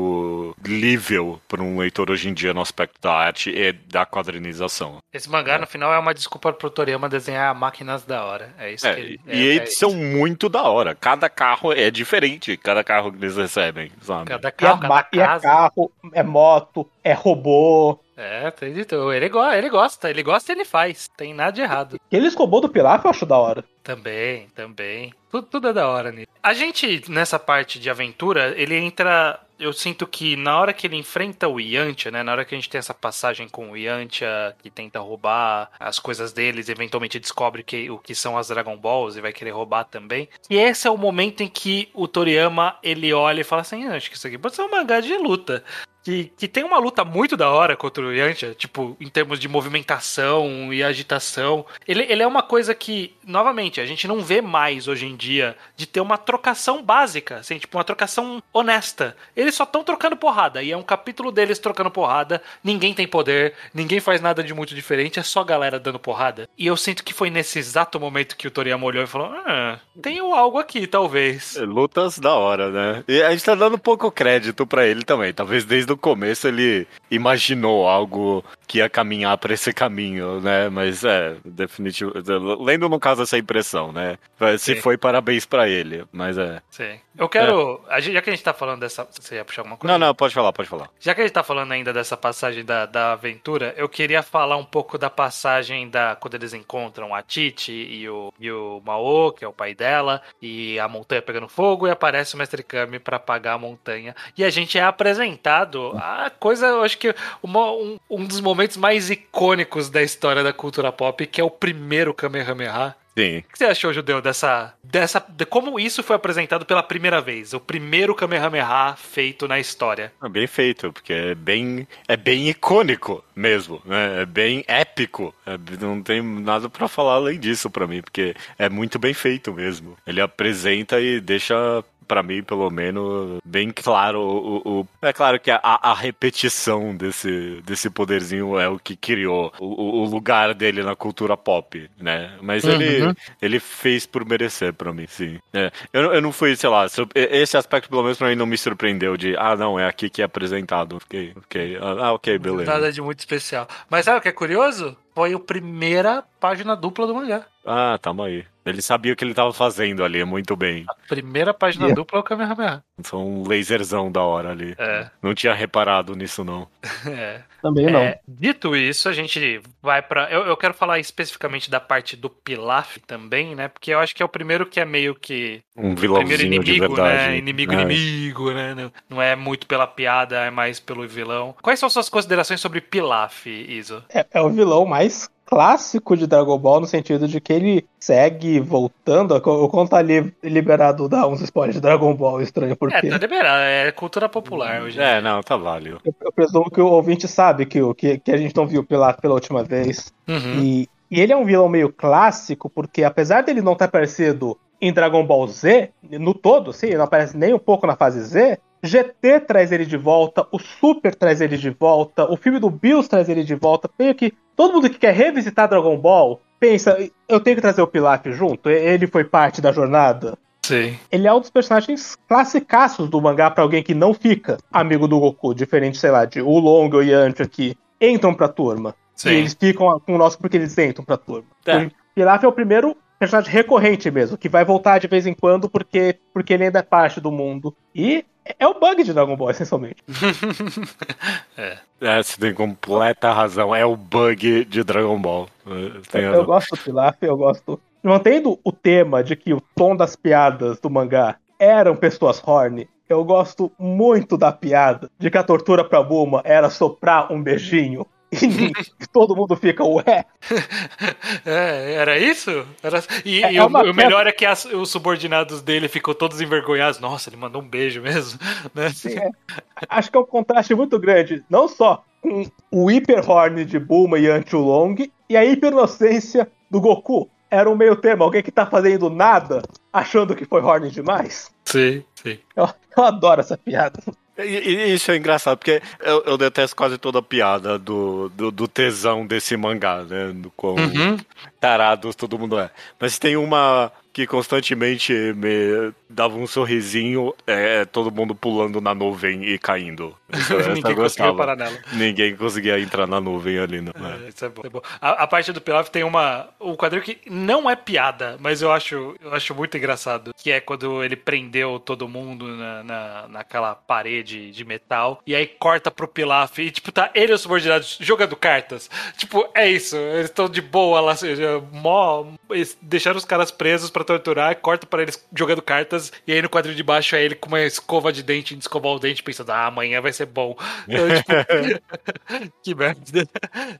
lível pra um leitor hoje em dia no aspecto da arte e da quadrinização. Esse mangá, no final, é uma desculpa pro Toriyama desenhar máquinas da hora. É isso É, que ele. e é, eles são muito da hora. Cada carro é diferente, cada carro que eles recebem, sabe? Cada E é, carro, cada é casa. carro, é moto, é robô. É, tem de tudo. Ele, go ele gosta, ele gosta e ele faz. Tem nada de errado. Aqueles robôs do Pilaf eu acho da hora. Também, também. Tudo, tudo é da hora nisso. A gente, nessa parte de aventura, ele entra. Eu sinto que na hora que ele enfrenta o Yantia, né? Na hora que a gente tem essa passagem com o Yantia, que tenta roubar as coisas deles, eventualmente descobre que, o que são as Dragon Balls e vai querer roubar também. E esse é o momento em que o Toriyama ele olha e fala assim: "Ah, acho que isso aqui pode ser um mangá de luta. Que, que tem uma luta muito da hora contra o Yantia, tipo, em termos de movimentação e agitação. Ele, ele é uma coisa que, novamente, a gente não vê mais hoje em dia de ter uma trocação básica, assim, tipo, uma trocação honesta. Eles só estão trocando porrada, e é um capítulo deles trocando porrada, ninguém tem poder, ninguém faz nada de muito diferente, é só galera dando porrada. E eu sinto que foi nesse exato momento que o Toriyama olhou e falou: Ah, tem algo aqui, talvez. Lutas da hora, né? E a gente tá dando pouco crédito pra ele também. Talvez desde o começo ele imaginou algo que ia caminhar pra esse caminho, né? Mas é, definitivo. Lendo no caso essa impressão, né? Se Sim. foi, parabéns pra ele. Mas é. Sim. Eu quero. gente- já que a gente tá falando dessa. Você ia puxar alguma coisa? Não, não, pode falar, pode falar. Já que a gente tá falando ainda dessa passagem da, da aventura, eu queria falar um pouco da passagem da quando eles encontram a Titi e o, e o Mao, que é o pai dela, e a montanha pegando fogo, e aparece o Mestre Kami pra apagar a montanha. E a gente é apresentado a coisa, eu acho que uma- um, um dos momentos mais icônicos da história da cultura pop, que é o primeiro Kamehameha. Sim. O que você achou, Judeu, dessa. dessa de como isso foi apresentado pela primeira vez? O primeiro Kamehameha feito na história. É bem feito, porque é bem, é bem icônico mesmo, né? É bem épico. É- não tem nada pra falar além disso pra mim, porque é muito bem feito mesmo. Ele apresenta e deixa pra mim, pelo menos, bem claro o, o- é claro que a, a repetição desse, desse poderzinho é o que criou o, o- lugar dele na cultura pop, né? Mas ele, ele fez por merecer pra mim, sim. É, eu, não- eu não fui, sei lá, esse aspecto pelo menos pra mim não me surpreendeu de, ah, não, é aqui que é apresentado. Fiquei, fiquei, ah, ok, beleza. Nada de muito especial. Mas sabe o que é curioso? Foi a primeira página dupla do mangá. Ah, tamo aí. Ele sabia o que ele tava fazendo ali, muito bem. Primeira página Yeah. dupla é o Kamehameha. Foi um laserzão da hora ali. É. Não tinha reparado nisso, não. é. Também não. É, dito isso, a gente vai pra. Eu, eu quero falar especificamente da parte do Pilaf também, né? Porque eu acho que é o primeiro que é meio que. Um Primeiro vilãozinho de inimigo, verdade. né? Inimigo, É. inimigo, né? Não, não é muito pela piada, é mais pelo vilão. Quais são suas considerações sobre Pilaf, Iso? É, é o vilão mais clássico de Dragon Ball, no sentido de que ele segue voltando. O quando tá li- liberado dar uns spoilers de Dragon Ball, estranho, porque É, tá liberado, é cultura popular hoje. É, não, tá válido. eu, eu presumo que o ouvinte sabe que, o- que, que a gente não viu pela, pela última vez. Uhum. E, e ele é um vilão meio clássico, porque apesar dele não ter aparecido em Dragon Ball Z, no todo, sim, ele não aparece nem um pouco na fase Z, GT traz ele de volta, o Super traz ele de volta, o filme do Bills traz ele de volta. Meio que todo mundo que quer revisitar Dragon Ball pensa, eu tenho que trazer o Pilaf junto, ele foi parte da jornada. Sim. Ele é um dos personagens classicaços do mangá pra alguém que não fica amigo do Goku, diferente, sei lá, de Oolong ou Yantia que entram pra turma. Sim. E eles ficam com o nosso porque eles entram pra turma. É. O Pilaf é o primeiro personagem recorrente mesmo, que vai voltar de vez em quando porque, porque ele ainda é parte do mundo. E é o bug de Dragon Ball, essencialmente. É, você tem completa razão. É o bug de Dragon Ball. Tem Eu razão. gosto do Pilaf, eu gosto. Mantendo o tema de que o tom das piadas do mangá eram pessoas horny, eu gosto muito da piada de que a tortura pra Buma era soprar um beijinho. E todo mundo fica, ué, É, era isso? Era... E, É- e é o, o melhor é que as- os subordinados dele ficou todos envergonhados. Nossa, ele mandou um beijo mesmo. Né? acho que é um contraste muito grande, não só com o hiper horny de Bulma e Anti-Long e a hiperinocência do Goku. Era um meio termo, alguém que tá fazendo nada achando que foi horny demais. Sim, sim. Eu, eu adoro essa piada. E, isso é engraçado, porque eu, eu detesto quase toda a piada do, do, do tesão desse mangá, né? Do quão Uhum. tarados todo mundo é. Mas tem uma que constantemente me dava um sorrisinho, é todo mundo pulando na nuvem e caindo. Ninguém conseguiu gostava. parar nela. Ninguém conseguia entrar na nuvem ali, não. é. É, isso é bom. isso é bom. A, a parte do Pilaf tem uma. Um quadrinho que não é piada, mas eu acho, eu acho muito engraçado. Que é quando ele prendeu todo mundo na, na, naquela parede de metal. E aí corta pro Pilaf. E, tipo, tá ele e os subordinados jogando cartas. Tipo, é isso. Eles estão de boa lá. seja, Mó. Deixaram os caras presos pra torturar. Corta pra eles jogando cartas. E aí no quadrinho de baixo é ele com uma escova de dente, de escovar o dente, pensando, ah, amanhã vai ser bom. Então, tipo, que merda.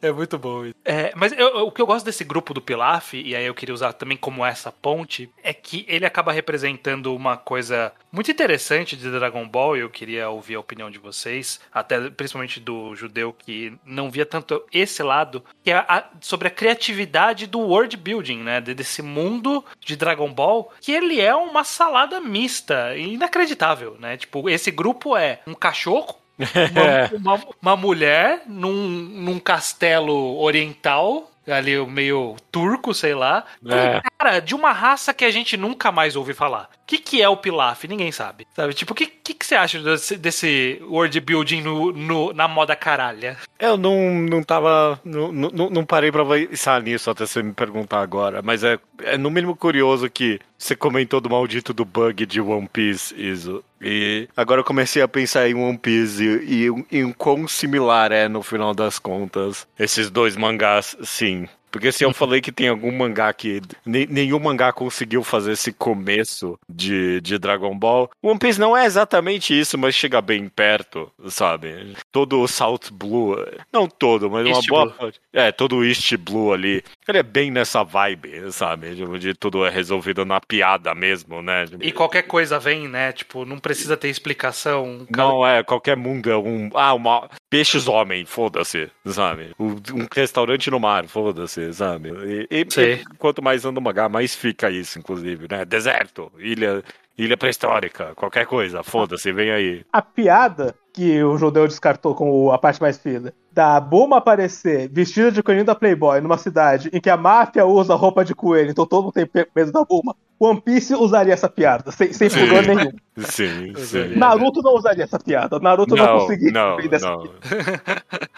É muito bom isso. É, mas eu- o que eu gosto desse grupo do Pilaf, e aí eu queria usar também como essa ponte, é que ele acaba representando uma coisa muito interessante de Dragon Ball, e eu queria ouvir a opinião de vocês, até principalmente do judeu que não via tanto esse lado, que é a- sobre a criatividade do world building, né? de- Desse mundo de Dragon Ball, que ele é uma salada mista, inacreditável, né? Tipo, esse grupo é um cachorro, uma, uma, uma mulher num, num castelo oriental, ali meio turco, sei lá. É. Cara de uma raça que a gente nunca mais ouve falar. O que, que é o Pilaf? Ninguém sabe. Sabe? Tipo, o que, que, que você acha desse, desse world building no, no- na moda caralha? Eu não, não tava. Não, não, não parei pra pensar nisso até você me perguntar agora. Mas é, é no mínimo curioso que você comentou do maldito do bug de One Piece, Iso. E agora eu comecei a pensar em One Piece e, e em quão similar é no final das contas esses dois mangás, sim. Porque se eu falei que tem algum mangá que. ne- nenhum mangá conseguiu fazer esse começo de, de Dragon Ball. One Piece não é exatamente isso, mas chega bem perto, sabe? Todo o South Blue. Não todo, mas uma East boa Blue. parte. É, todo o East Blue ali. Ele é bem nessa vibe, sabe? De, de tudo é resolvido na piada mesmo, né? E qualquer coisa vem, né? Tipo, não precisa ter explicação. Não, é, qualquer mundo é um. Ah, uma. Peixes homem, foda-se, sabe? Um, restaurante no mar, foda-se, sabe? E, e- e quanto mais anda o mangá, mais fica isso, inclusive, né? Deserto, ilha, ilha pré-histórica, qualquer coisa, foda-se, vem aí. A piada que o judeu descartou como a parte mais fina, da Bulma aparecer vestida de coelhinho da Playboy numa cidade em que a máfia usa roupa de coelho, então todo mundo tem medo da Bulma. One Piece usaria essa piada, sem, sem pudor nenhum. Sim, sim. Naruto não usaria essa piada. Naruto não, Não, conseguiria não, não.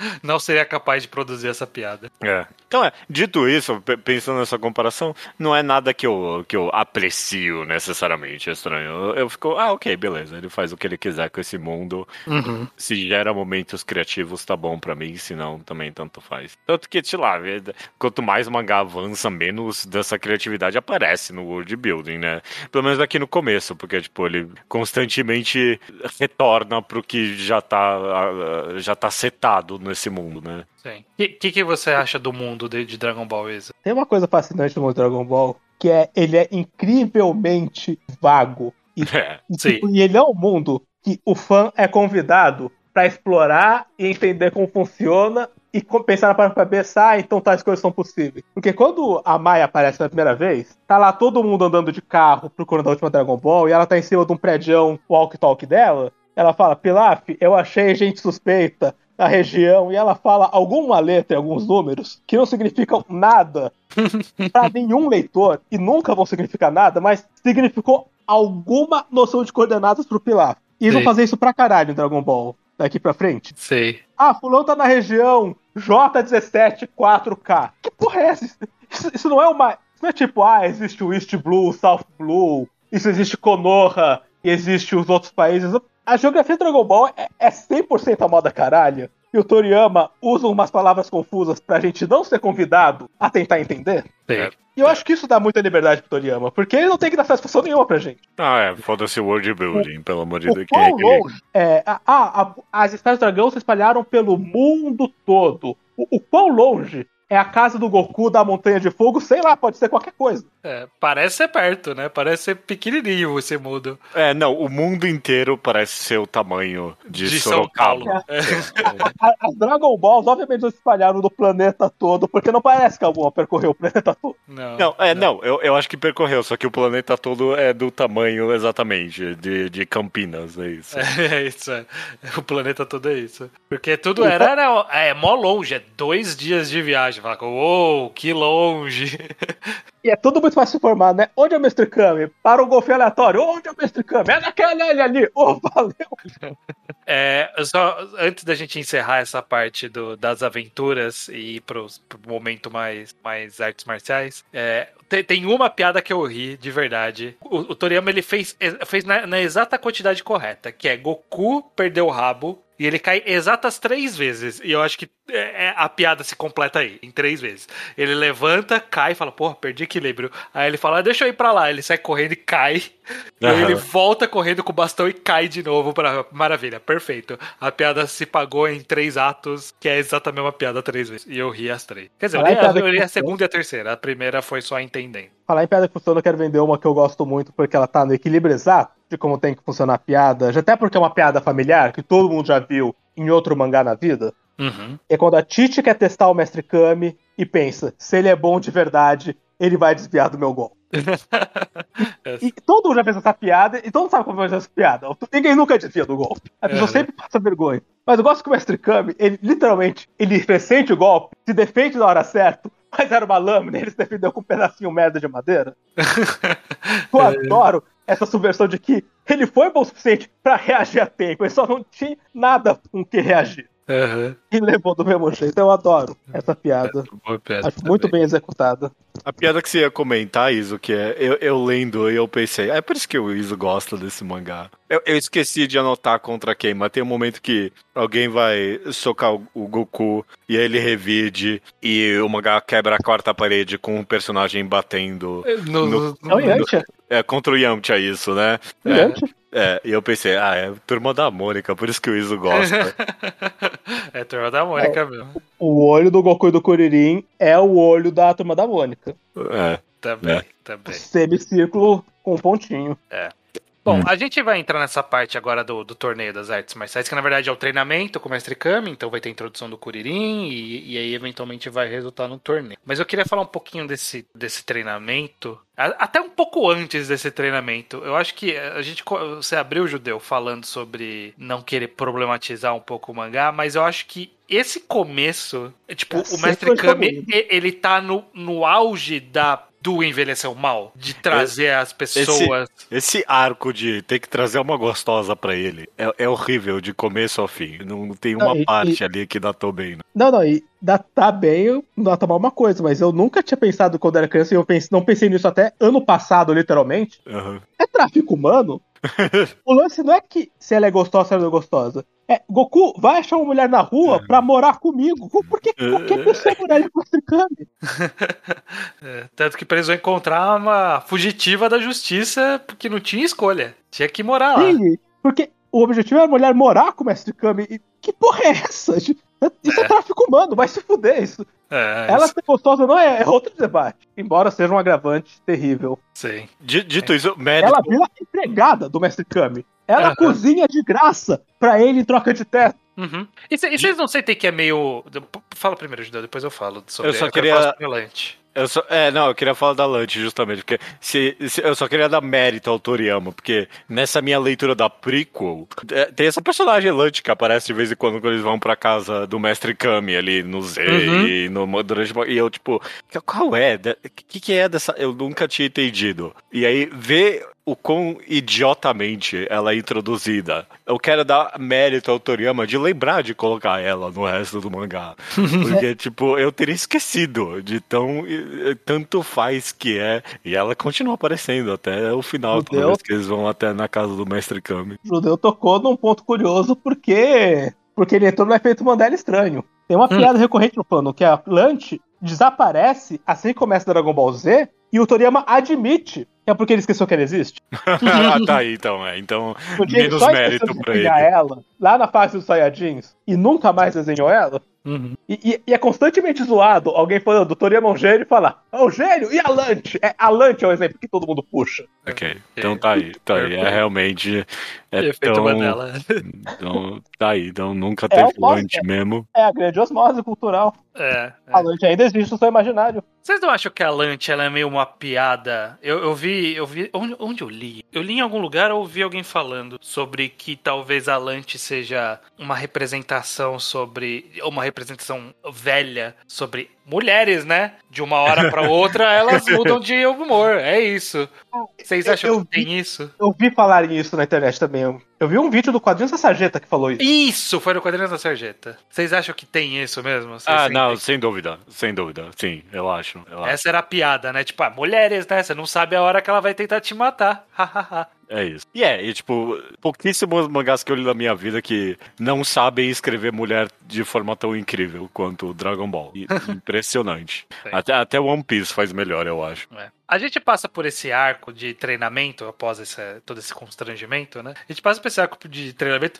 Não seria capaz de produzir essa piada. É. Então, é, dito isso, pe- pensando nessa comparação, não é nada que eu, que eu aprecio necessariamente, é estranho. Eu, eu fico, ah, ok, beleza, ele faz o que ele quiser com esse mundo. Uhum. Se gera momentos criativos, tá bom pra mim, se não, também tanto faz. Tanto que, sei lá, é, quanto mais o mangá avança, menos dessa criatividade aparece no world building, né? Pelo menos aqui no começo, porque, tipo, ele constantemente retorna pro que já tá, já tá setado nesse mundo, né? Sim. O que, que, você acha do mundo de, de Dragon Ball Isa? Tem uma coisa fascinante no mundo de Dragon Ball, que é ele é incrivelmente vago. E, É. e, Sim. tipo, e ele é um mundo que o fã é convidado pra explorar e entender como funciona e pensar na própria cabeça, ah, então tais coisas são possíveis. Porque quando a Mai aparece pela primeira vez, tá lá todo mundo andando de carro procurando a última Dragon Ball e ela tá em cima de um prédio walk-talk dela. Ela fala, Pilaf, eu achei gente suspeita na região e ela fala alguma letra e alguns números que não significam nada pra nenhum leitor e nunca vão significar nada, mas significou alguma noção de coordenadas pro Pilaf. E eles vão fazer isso pra caralho em Dragon Ball daqui pra frente. Sei. Ah, fulano tá na região J17 4K. Que porra é essa? Isso, isso não é uma. Isso não é tipo, ah, existe o East Blue, o South Blue, isso existe Konoha e existe os outros países. A geografia de Dragon Ball é, é 100% a moda caralho. E o Toriyama usa umas palavras confusas pra gente não ser convidado a tentar entender. Sim. E eu acho que isso dá muita liberdade pro Toriyama, porque ele não tem que dar satisfação nenhuma pra gente. Ah, é, foda-se o world building, pelo amor de O Deus. É quão que longe. É, a- a- a- as esferas do dragão se espalharam pelo mundo todo. O, o quão longe é a casa do Goku da Montanha de Fogo? Sei lá, pode ser qualquer coisa. É, parece ser perto, né? Parece ser pequenininho esse mundo É, não, o mundo inteiro parece ser o tamanho de, de São Sorocaba. Paulo. É. A- As Dragon Balls, obviamente, não se espalharam no planeta todo, porque não parece que alguma percorreu o planeta todo. Não, Não, é, não, eu, eu acho que percorreu, só que o planeta todo é do tamanho exatamente de, de Campinas, é isso. É isso, é. O planeta todo é isso. Porque tudo era, era é mó longe, é dois dias de viagem. Fala, uou, que longe. E é tudo muito fácil de formar, né? Onde é o Mestre Kami? Para o golfe aleatório. Onde é o Mestre Kami? É naquela ilha ali. Oh, valeu. É, só antes da gente encerrar essa parte do- das aventuras e ir pro, pro momento mais, mais artes marciais, é, tem, tem uma piada que eu ri de verdade. O, o Toriyama ele fez, fez na, na exata quantidade correta, que é Goku perdeu o rabo. E ele cai exatas três vezes. E eu acho que é, é- a piada se completa aí, em três vezes. Ele levanta, cai e fala, porra, perdi equilíbrio. Aí ele fala, "Ah, deixa eu ir pra lá. Ele sai correndo e cai. E aí Aham. ele volta correndo com o bastão e cai de novo. Pra... Maravilha, perfeito. A piada se pagou em três atos, que é exatamente a mesma piada três vezes. E eu ri as três. Quer dizer, eu li, a- eu li a segunda e a terceira. A primeira foi só entendendo. Falar em piada que funciona, eu quero vender uma que eu gosto muito, porque ela tá no equilíbrio exato de como tem que funcionar a piada. Já até porque é uma piada familiar, que todo mundo já viu em outro mangá na vida. Uhum. É quando a Titi quer testar o Mestre Kami e pensa, se ele é bom de verdade, ele vai desviar do meu gol. E todo mundo já fez essa piada, e todo mundo sabe como fazer essa piada. Ninguém nunca desvia do golpe. A pessoa É. sempre passa vergonha. Mas eu gosto que o Mestre Kami, ele literalmente, ele ressente o golpe, se defende na hora certa, mas era uma lâmina, ele se defendeu com um pedacinho merda de madeira. Eu adoro essa subversão de que ele foi bom o suficiente pra reagir a tempo, ele só não tinha nada com que reagir. Uhum. E levou do mesmo jeito. Eu adoro essa piada. Boa piada Acho muito também. bem executada. A piada que você ia comentar, Iso, que é, eu, eu lendo e eu pensei, é por isso que o Iso gosta desse mangá. Eu, eu esqueci de anotar contra quem, mas tem um momento que alguém vai socar o, o Goku e aí ele revide e o mangá quebra a quarta parede com um personagem batendo. No- No- É o Yantia. É contra o Yamcha isso, né? O É, é, e eu pensei, ah, é turma da Mônica, por isso que o Iso gosta. é turma da Mônica mesmo. O olho do Goku e do Kuririn é o olho da turma da Mônica. é. Também, É. também. Semicírculo com pontinho. Bom, Hum. a gente vai entrar nessa parte agora do, do torneio das artes marciais, que na verdade é o treinamento com o Mestre Kami, então vai ter a introdução do Kuririn e, e aí eventualmente vai resultar no torneio. Mas eu queria falar um pouquinho desse, desse treinamento, a- até um pouco antes desse treinamento. Eu acho que a gente, você abriu o Judeu falando sobre não querer problematizar um pouco o mangá, mas eu acho que esse começo, é, tipo, É o Mestre Kami, ele tá no, no auge da do envelhecer mal, de trazer as pessoas Esse arco de ter que trazer uma gostosa pra ele é, é horrível de começo ao fim. Não, não tem uma Não, e- parte ali que datou bem. Né? Não, não, e da, tá bem, tá mal uma coisa, mas eu nunca tinha pensado quando era criança, e eu pense- não pensei nisso até ano passado, literalmente. Aham. É tráfico humano? o lance não é que se ela é gostosa ou ela não é gostosa. É, Goku, vai achar uma mulher na rua pra morar comigo. Por que qualquer pessoa moraria com Kami? É, tanto que precisou encontrar uma fugitiva da justiça porque não tinha escolha. Tinha que morar lá. Sim, porque o objetivo era a mulher morar com o Mestre Kami. E que porra é essa? Isso é, tráfico humano, vai se fuder isso. É, Ela isso, ser gostosa não é, é outro debate. Embora seja um agravante terrível. sim. Di- Dito isso, mérito. Ela vira empregada do Mestre Kami. Ela Aham. cozinha de graça pra ele em troca de teto. Uhum. E vocês não sentem que é meio. Fala primeiro, Judeu, depois eu falo sobre Eu só queria- Lante. Eu só, é, não, eu queria falar da Lante, justamente, porque se, se- eu só queria dar mérito ao Toriyama, porque nessa minha leitura da prequel, é, tem essa personagem Lante que aparece de vez em quando quando eles vão pra casa do Mestre Kami ali no Z Uhum. e no durante e eu tipo, qual é? O que, que é dessa? Eu nunca tinha entendido. E aí ver o quão idiotamente ela é introduzida. Eu quero dar mérito ao Toriyama de lembrar de colocar ela no resto do mangá. Porque, tipo, eu teria esquecido de tão eh, tanto faz que é. E ela continua aparecendo até o final, toda Deus. vez que eles vão até na casa do Mestre Kami. O Judeu tocou num ponto curioso porque porque ele entrou no efeito Mandela estranho. Tem uma piada recorrente no plano que a Lunch desaparece assim que começa Dragon Ball Z e o Toriyama admite é porque ele esqueceu que ela existe. ah, tá aí, então, é. Então, Porque menos só mérito pra ele. ela lá na fase dos Saiyajins e nunca mais desenhou ela. Uhum. E, e- e é constantemente zoado alguém falando, o Toriyama é um gênio e fala, é um gênio, e a Lunch? É, a Lunch é o exemplo que todo mundo puxa. Ok, então tá aí, tá aí. É realmente. É Efeito tão, Mandela. então, tá aí, então nunca É teve lunch mesmo. É a grande osmose cultural. É, é. A Lunch ainda existe no seu imaginário. Vocês não acham que a Lante ela é meio uma piada? Eu, eu vi, eu vi. Onde, onde eu li? Eu li em algum lugar ou ouvi alguém falando sobre que talvez a Lante seja uma representação sobre. Uma representação velha sobre mulheres, né? De uma hora pra outra elas mudam de humor. É isso. Vocês Eu- acham eu que tem isso? Eu vi falarem isso na internet também. Eu- vi um vídeo do Quadrinhos da Sarjeta que falou isso. Isso, foi no quadrinho da Sarjeta. Vocês acham que tem isso mesmo? Vocês Ah, sentem não, sem dúvida, sem dúvida. Sim, eu acho. Eu acho. Essa era a piada, né? Tipo, ah, mulheres, né? Você não sabe a hora que ela vai tentar te matar. Hahaha. É isso. E é, e tipo, pouquíssimos mangás que eu li na minha vida que não sabem escrever mulher de forma tão incrível quanto o Dragon Ball. Impressionante. Até, até One Piece faz melhor, eu acho. É. A gente passa por esse arco de treinamento após esse- todo esse constrangimento, né? A gente passa por esse arco de treinamento.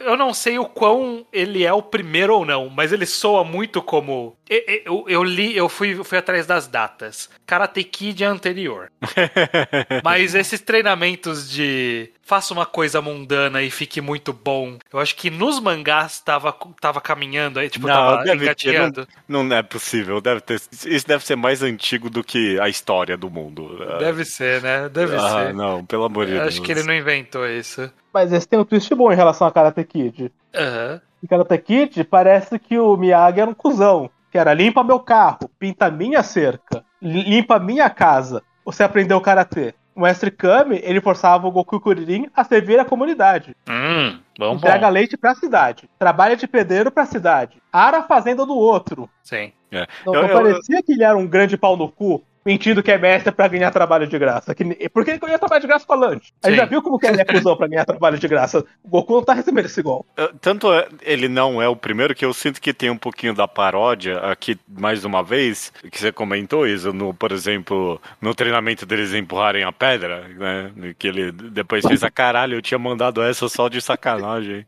Eu não sei o quão ele é o primeiro ou não, mas ele soa muito como. Eu, eu li, eu fui, fui atrás das datas. Karate Kid anterior. Mas esses treinamentos de faça uma coisa mundana e fique muito bom, eu acho que nos mangás tava, tava caminhando aí, tipo, Não, tava deve ter, engateando. Não é possível, deve ter. Isso deve ser mais antigo do que a história do mundo. Deve ser, né? Deve ah, ser. não, pelo amor de Eu Deus. acho que ele não inventou isso. Mas esse tem um twist bom em relação a Karate Kid. Aham. Em Karate Kid, parece que o Miyagi era um cuzão. Que era limpa meu carro, pinta minha cerca, li- limpa minha casa. Você aprendeu Karatê. O Mestre Kami, ele forçava o Goku e o Kuririn a servir a comunidade. Hum, bom, Entrega bom. leite pra cidade. Trabalha de pedreiro pra cidade. Ara a fazenda do outro. Sim. É. Não, Eu- não eu- parecia que ele era um grande pau no cu, mentindo que é mestre pra ganhar trabalho de graça. Que, porque ele ganha trabalho de graça com a Lunch. A gente já viu como que ele é cuzão pra ganhar trabalho de graça. O Goku não tá recebendo esse. Uh, Tanto é- ele não é o primeiro que eu sinto que tem um pouquinho da paródia aqui, mais uma vez, que você comentou isso, no, por exemplo, no treinamento deles empurrarem a pedra, né? Que ele depois fez a caralho, eu tinha mandado essa só de sacanagem.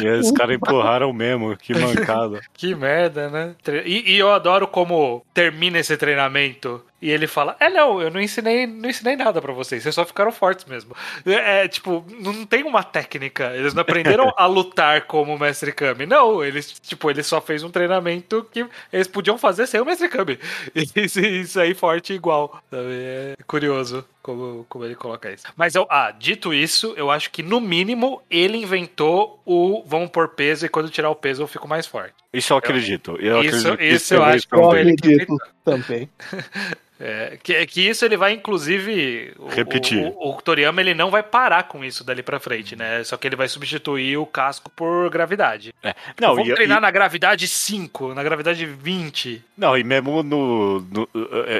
e aí os caras empurraram mesmo, que mancada. Que merda, né? E, e eu adoro como termina esse treinamento e ele fala: É, não, eu não ensinei, não ensinei nada pra vocês, vocês só ficaram fortes mesmo. É, é, tipo, não tem uma técnica, eles não aprenderam a lutar como o Mestre Kami. Não, eles, tipo, ele só fez um treinamento que eles podiam fazer sem o Mestre Kami. Isso, isso aí forte igual. sabe? É curioso como, como ele coloca isso. Mas, eu, ah, dito isso, eu acho que no mínimo ele inventou o vamos pôr peso e quando tirar o peso eu fico mais forte. Isso eu acredito. Eu Isso- acredito isso eu acho que Eu foi ele que acredito também. É, que, que isso ele vai, inclusive. o- Repetir. O, o, Toriyama ele não vai parar com isso dali pra frente, né? Só que ele vai substituir o casco por gravidade. É. Não, Vamos e, treinar e- na gravidade 5, na gravidade 20. não, e mesmo no. no-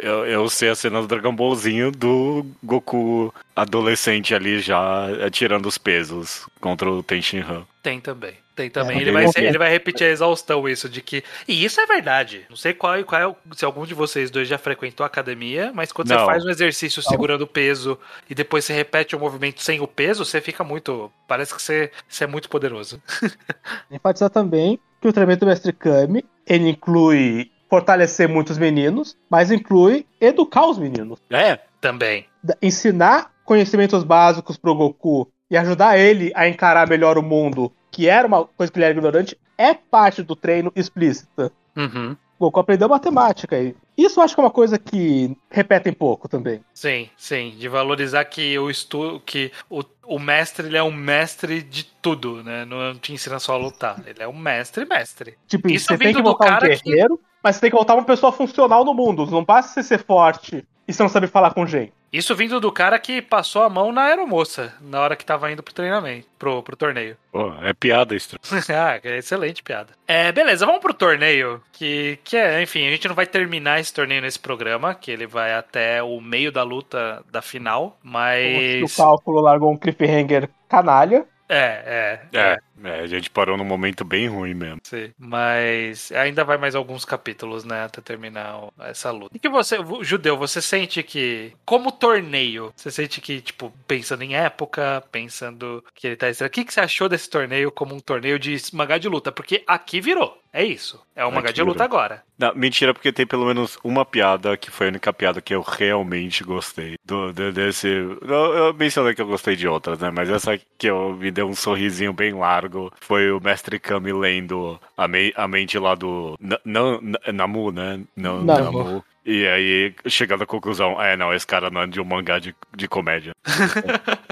eu, eu sei a cena do Dragon Ballzinho do Goku adolescente ali já tirando os pesos contra o Tenshin Han. Tem também. Tem também. É, ele, vai, um ser- ele vai repetir a exaustão isso de que. E isso é verdade. Não sei qual, qual é se algum de vocês dois já frequentou a academia, mas quando você Não. faz um exercício segurando o peso e depois você repete o movimento sem o peso, você fica muito. Parece que você, você é muito poderoso. Enfatizar também que o treinamento do Mestre Kami, ele inclui fortalecer muitos meninos, mas inclui educar os meninos. É, Também. Ensinar conhecimentos básicos pro Goku e ajudar ele a encarar melhor o mundo, que era uma coisa que ele era ignorante, é parte do treino explícita. Uhum. Goku aprendeu matemática e isso eu acho que é uma coisa que repetem pouco também. Sim, sim, de valorizar que o estu que o, o mestre ele é um mestre de tudo, né? Não te ensina só a lutar. Ele é um mestre, mestre. Tipo, Isso você tem vindo que do botar um cara que- guerreiro, mas você tem que botar uma pessoa funcional no mundo. Não basta você ser forte e você não saber falar com gente. Isso vindo do cara que passou a mão na aeromoça na hora que tava indo pro treinamento, pro, pro torneio. Pô, é piada isso. ah, que excelente piada. É, beleza, vamos pro torneio. Que, que é, enfim, a gente não vai terminar esse torneio nesse programa, que ele vai até o meio da luta da final, O mas. cálculo largou um cliffhanger canalha. É, é. É, é, a gente parou num momento bem ruim mesmo. Sim, mas ainda vai mais alguns capítulos, né, até terminar o- essa luta. E que você, o Judeu, você sente que, como torneio, você sente que, tipo, pensando em época, pensando que ele tá... O que, que você achou desse torneio como um torneio de mangá de luta? Porque aqui virou, é isso. É um mangá de luta agora. Não, mentira, porque tem pelo menos uma piada que foi a única piada que eu realmente gostei. Do, de- desse. Eu, eu mencionei que eu gostei de outras, né? Mas essa que eu me deu um sorrisinho bem largo foi o Mestre Kami lendo a, me- a mente lá do. Na- Não, Na- Namu, né? Não, Namu. Namu. E aí, chegando à conclusão, é, não, esse cara não é de um mangá de, de comédia.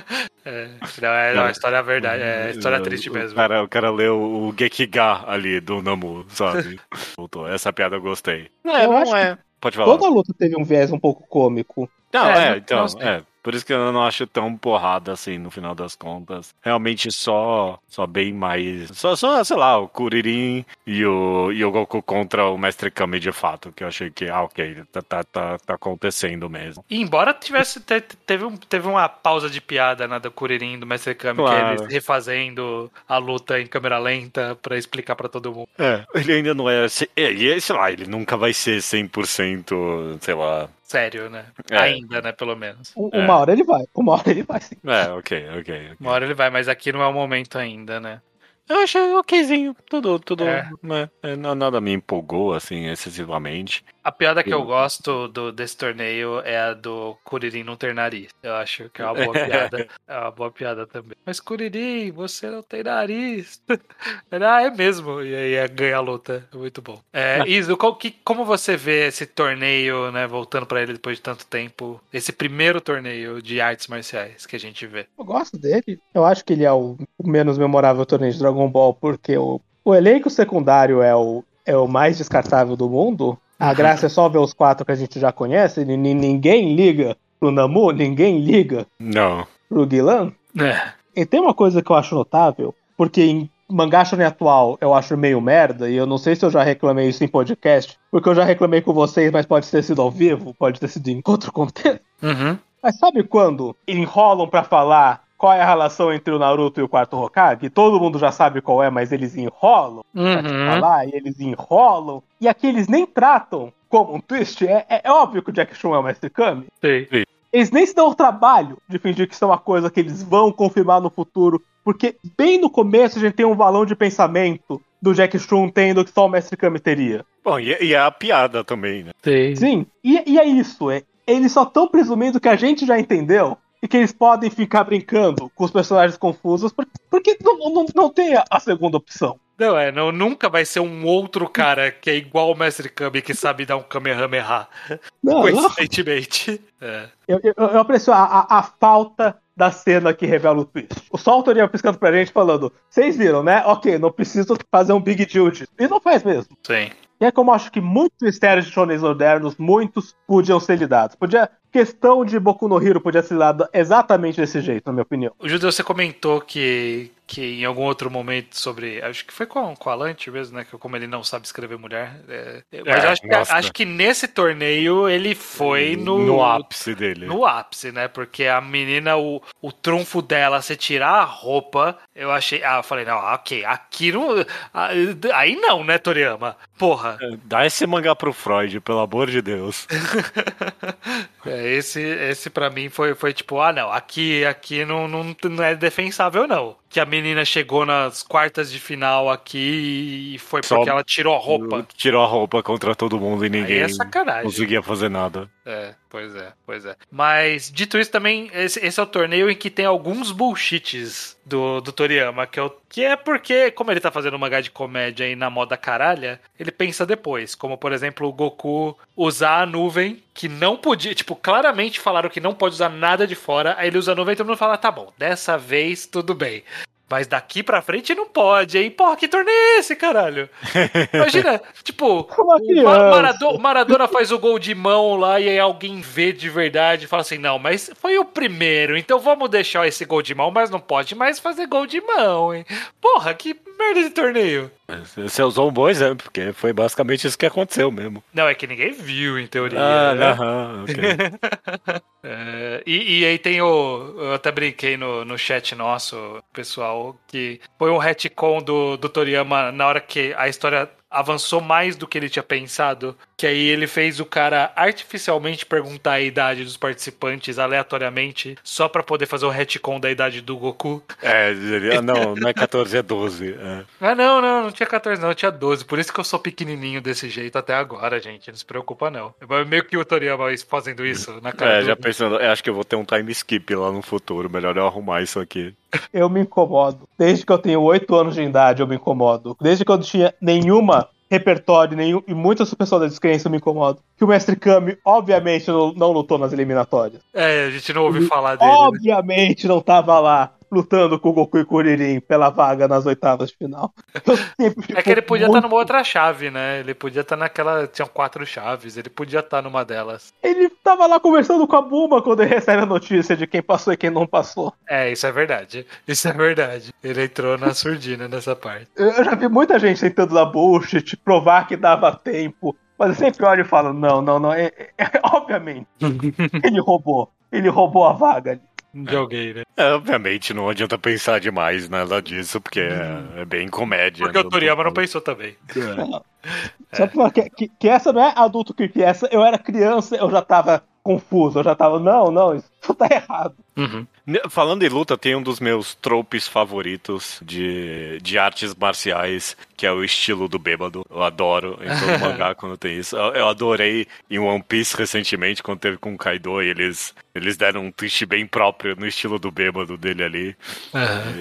É, não, é, não, a história é verdade, é história triste O mesmo. cara, o cara leu o Gekiga ali do Namu, sabe? Voltou. Essa piada eu gostei. É, Eu não acho é. Pode falar. Toda luta teve um viés um pouco cômico. Não, É, é, então, é. Por isso que eu não acho tão porrada assim no final das contas. Realmente só só bem mais. Só, só sei lá, o Kuririn e o, e o Goku contra o Mestre Kami de fato. Que eu achei que, ah, ok, tá, tá, tá, tá acontecendo mesmo. E embora tivesse te- teve, um- teve uma pausa de piada na do Kuririn e do Mestre Kami, que é Claro. eles refazendo a luta em câmera lenta pra explicar pra todo mundo. É, ele ainda não é. é, e, sei lá, ele nunca vai ser 100%, sei lá. Sério, né? É. Ainda, né, pelo menos. Um- É. Uma hora ele vai, uma hora ele vai sim. É, ok, ok. ok. Uma hora ele vai, mas aqui não é o momento ainda, né? Eu achei okzinho, tudo, tudo. É. né, é, não- nada me empolgou, assim, excessivamente. A piada que eu gosto do, desse torneio é a do Kuririn não ter nariz. Eu acho que é uma boa piada. É uma boa piada também. Mas Kuririn, você não tem nariz. Ah, é mesmo. E aí é, ganha a luta. É muito bom. É, Iso, qual que- como você vê esse torneio, né? Voltando pra ele depois de tanto tempo. Esse primeiro torneio de artes marciais que a gente vê. Eu gosto dele. Eu acho que ele é o, o menos memorável torneio de Dragon Ball, porque o, o elenco secundário é o, é o mais descartável do mundo. A graça é só ver os quatro que a gente já conhece. e ni- ninguém liga pro Namu, ninguém liga Não. pro Guilan. É. E tem uma coisa que eu acho notável, porque em mangá shonen atual eu acho meio merda, e eu não sei se eu já reclamei isso em podcast, porque eu já reclamei com vocês, mas pode ter sido ao vivo, pode ter sido em outro contexto. Uhum. Mas sabe quando enrolam pra falar qual é a relação entre o Naruto e o quarto Hokage? Todo mundo já sabe qual é, mas eles enrolam pra te Uhum. falar, e eles enrolam, e aqui eles nem tratam como um twist. É, é- é óbvio que o Jack Chun é o Mestre Kami. Sei. Eles nem se dão o trabalho de fingir que isso é uma coisa que eles vão confirmar no futuro, porque bem no começo a gente tem um balão de pensamento do Jack Chun tendo que só o Mestre Kami teria. Bom, e, e é a piada também, né? Sei. Sim, e, e é isso. É, eles só estão presumindo que a gente já entendeu e que eles podem ficar brincando com os personagens confusos, por- porque não, não, não tem a, a segunda opção. Não, é, não, nunca vai ser um outro cara que é igual o Mestre Kami que sabe dar um Kamehameha. Não, não. Coincidentemente. É. Eu, eu, eu aprecio a, a, a falta da cena que revela o twist. O Sol estaria piscando pra gente falando: vocês viram, né? Ok, não preciso fazer um big deal disso. E não faz mesmo. Sim. E é como eu acho que muitos mistérios de shonens modernos, muitos podiam ser lidados. Podia, questão de Boku no Hero podia ser lidada exatamente desse jeito, na minha opinião. O Judeu, você comentou que, que em algum outro momento sobre. Acho que foi com, com a Lante mesmo, né? Que como ele não sabe escrever mulher. é, mas É, acho, que, acho que nesse torneio ele foi no. No ápice dele. No ápice, né? Porque a menina, o, o trunfo dela, você tirar a roupa, eu achei. Ah, eu falei, não, ok, aqui não. ah, Aí não, né, Toriyama? Porra. Dá esse mangá pro Freud, pelo amor de Deus. É, esse, esse para mim foi, foi tipo, ah, não, aqui, aqui não, não, não é defensável, não. Que a menina chegou nas quartas de final aqui e foi Só- porque ela tirou a roupa. Tirou a roupa contra todo mundo e Aí ninguém é conseguia fazer nada. É, pois é, pois é. Mas, dito isso, também, esse, esse é o torneio em que tem alguns bullshits do, do Toriyama, que, é o- que é porque, como ele tá fazendo mangá de comédia aí na moda caralha, ele pensa depois. Como, por exemplo, o Goku usar a nuvem, que não podia, tipo, claramente falaram que não pode usar nada de fora, aí ele usa a nuvem e todo mundo fala, tá bom, dessa vez tudo bem. Mas daqui pra frente não pode, hein? Porra, que torneio é esse, caralho? Imagina, tipo, o Ma- criança. Marado- Maradona faz o gol de mão lá e aí alguém vê de verdade e fala assim: não, mas foi o primeiro, então vamos deixar esse gol de mão, mas não pode mais fazer gol de mão, hein? Porra, que merda de torneio. Você usou um bom exemplo, porque foi basicamente isso que aconteceu mesmo. Não, é que ninguém viu, em teoria. Ah, né? aham, ok. É, e, e aí tem o. Eu até brinquei no, no chat nosso, pessoal, que foi um retcon do, do Toriyama na hora que a história avançou mais do que ele tinha pensado. Que aí ele fez o cara artificialmente perguntar a idade dos participantes aleatoriamente, só pra poder fazer o retcon da idade do Goku. É, diria- não, não é 14, é 12. é. Ah, não, não, não tinha 14, não, tinha 12. Por isso que eu sou pequenininho desse jeito até agora, gente. Não se preocupa, não. É meio que o Toriyama fazendo isso na cara É, do... já pensando, eu acho que eu vou ter um time skip lá no futuro, melhor eu arrumar isso aqui. Eu me incomodo. Desde que eu tenho 8 anos de idade, eu me incomodo. Desde que eu não tinha nenhuma repertório nenhum, e muitas pessoas da descrença eu me incomodo. Que o Mestre Kami, obviamente, não, não lutou nas eliminatórias. É, a gente não ouviu falar dele. né? Obviamente não tava lá lutando com o Goku e Kuririn pela vaga nas oitavas de final. É que ele podia estar muito- numa outra chave, né? Ele podia estar naquela. Tinham quatro chaves, ele podia estar numa delas. Ele tava lá conversando com a Buma quando ele recebe a notícia de quem passou e quem não passou. É, isso é verdade. Isso é verdade. Ele entrou na surdina nessa parte. Eu já vi muita gente tentando dar bullshit, provar que dava tempo. Mas eu sempre olho e falo, não, não, não. é- é- obviamente, ele roubou. Ele roubou a vaga ali. De alguém, né? É, obviamente, não adianta pensar demais nada disso, porque é, é bem comédia. Porque o Toriyama não pensou também. Só pra falar que, que, que essa não é adulto que essa, eu era criança, eu já tava confuso, eu já tava, não, não, isso tá errado. Ne- Falando em luta, tem um dos meus tropes favoritos de, de artes marciais, que é o estilo do bêbado. Eu adoro em todo mangá quando tem isso. Eu, eu adorei em One Piece recentemente, quando teve com o Kaido, e eles, eles deram um twist bem próprio no estilo do bêbado dele ali.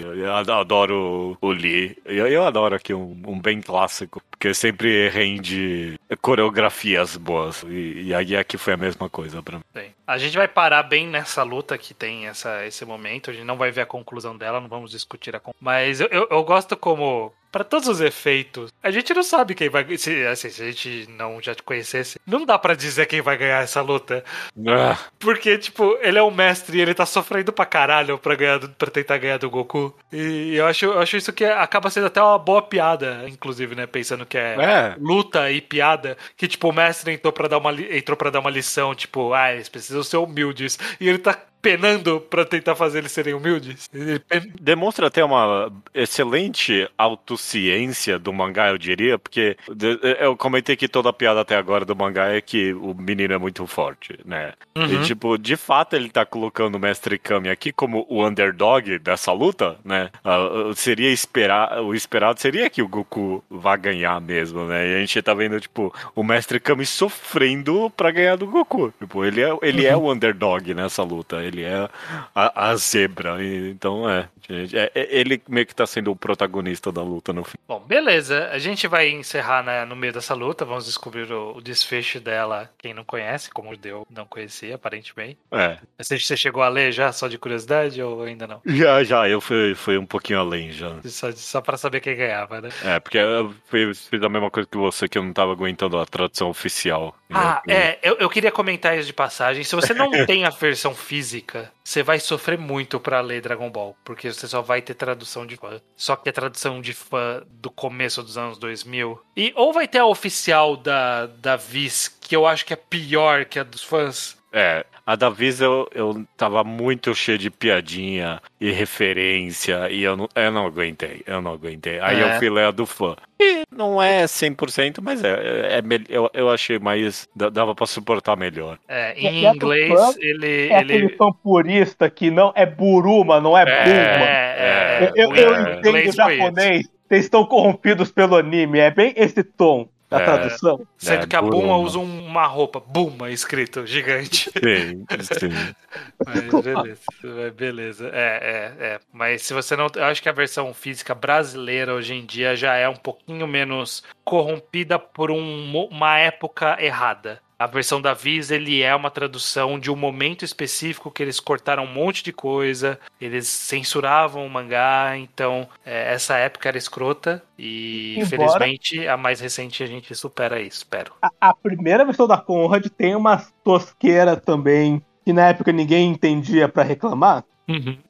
Eu, eu ad- adoro o Lee. Eu, eu adoro aqui um, um bem clássico, porque sempre rende coreografias boas. E, e aqui foi a mesma coisa pra mim. Tem. A gente vai parar bem nessa luta que tem essa, esse momento. A gente não vai ver a conclusão dela, não vamos discutir a conclusão. Mas eu, eu, eu gosto como. Pra todos os efeitos, a gente não sabe quem vai. Se, assim, se a gente não já te conhecesse, não dá pra dizer quem vai ganhar essa luta. Ah, Porque, tipo, ele é um mestre e ele tá sofrendo pra caralho pra, ganhar pra tentar ganhar do Goku. E eu acho, eu acho isso que acaba sendo até uma boa piada, inclusive, né? Pensando que é, É. luta e piada. Que, tipo, o mestre entrou pra, dar uma, entrou pra dar uma lição, tipo, ah, eles precisam ser humildes. E ele tá penando pra tentar fazer eles serem humildes. Ele pen- demonstra até uma excelente autociência do mangá, eu diria, porque de- eu comentei que toda a piada até agora do mangá é que o menino é muito forte, né? E, tipo, de fato ele tá colocando o Mestre Kami aqui como o underdog dessa luta, né? Ah, seria esperar, o esperado seria que o Goku vá ganhar mesmo, né? E a gente tá vendo, tipo, o Mestre Kami sofrendo pra ganhar do Goku. Tipo, ele é, ele é o underdog nessa luta, ele é a, a zebra. Então, é, gente, é- é- Ele meio que tá sendo o protagonista da luta no fim. Bom, beleza. A gente vai encerrar né, no meio dessa luta. Vamos descobrir o, o desfecho dela. Quem não conhece, como o Deu não conhecia, aparentemente. É. Você, você chegou a ler já, só de curiosidade, ou ainda não? Já, já, eu fui, fui um pouquinho além já. Só, só pra saber quem ganhava, né? É, porque eu fiz, fiz a mesma coisa que você, que eu não tava aguentando a tradução oficial. Ah, é, eu, eu queria comentar isso de passagem. Se você não tem a versão física, você vai sofrer muito pra ler Dragon Ball, porque você só vai ter tradução de fã. Só que é tradução de fã do começo dos anos 2000. E ou vai ter a oficial da, da Viz, que eu acho que é pior que a dos fãs. É, a da Viz eu, eu tava muito cheio de piadinha e referência e eu não, eu não aguentei, eu não aguentei. Aí É. eu fui ler a do fã. E não é 100%, mas é, é, é eu, eu achei mais, dava pra suportar melhor. É, em inglês, fã ele. É ele... aquele fã purista que não é Buruma, não é Buma. É, Eu, eu em entendo japonês, vocês estão corrompidos pelo anime, é bem esse tom da É. tradução. Sendo É, que a Buma Buruma. usa um- uma roupa, Buma, escrito, gigante. Sim, sim. Mas beleza, beleza. É, é, é. Mas se você não. Eu acho que a versão física brasileira hoje em dia já é um pouquinho menos corrompida por um uma época errada. A versão da Viz, ele é uma tradução de um momento específico que eles cortaram um monte de coisa, eles censuravam o mangá, então é, essa época era escrota e Embora- infelizmente a mais recente a gente supera isso, espero. A, a primeira versão da Conrad tem uma tosqueira também, que na época ninguém entendia pra reclamar.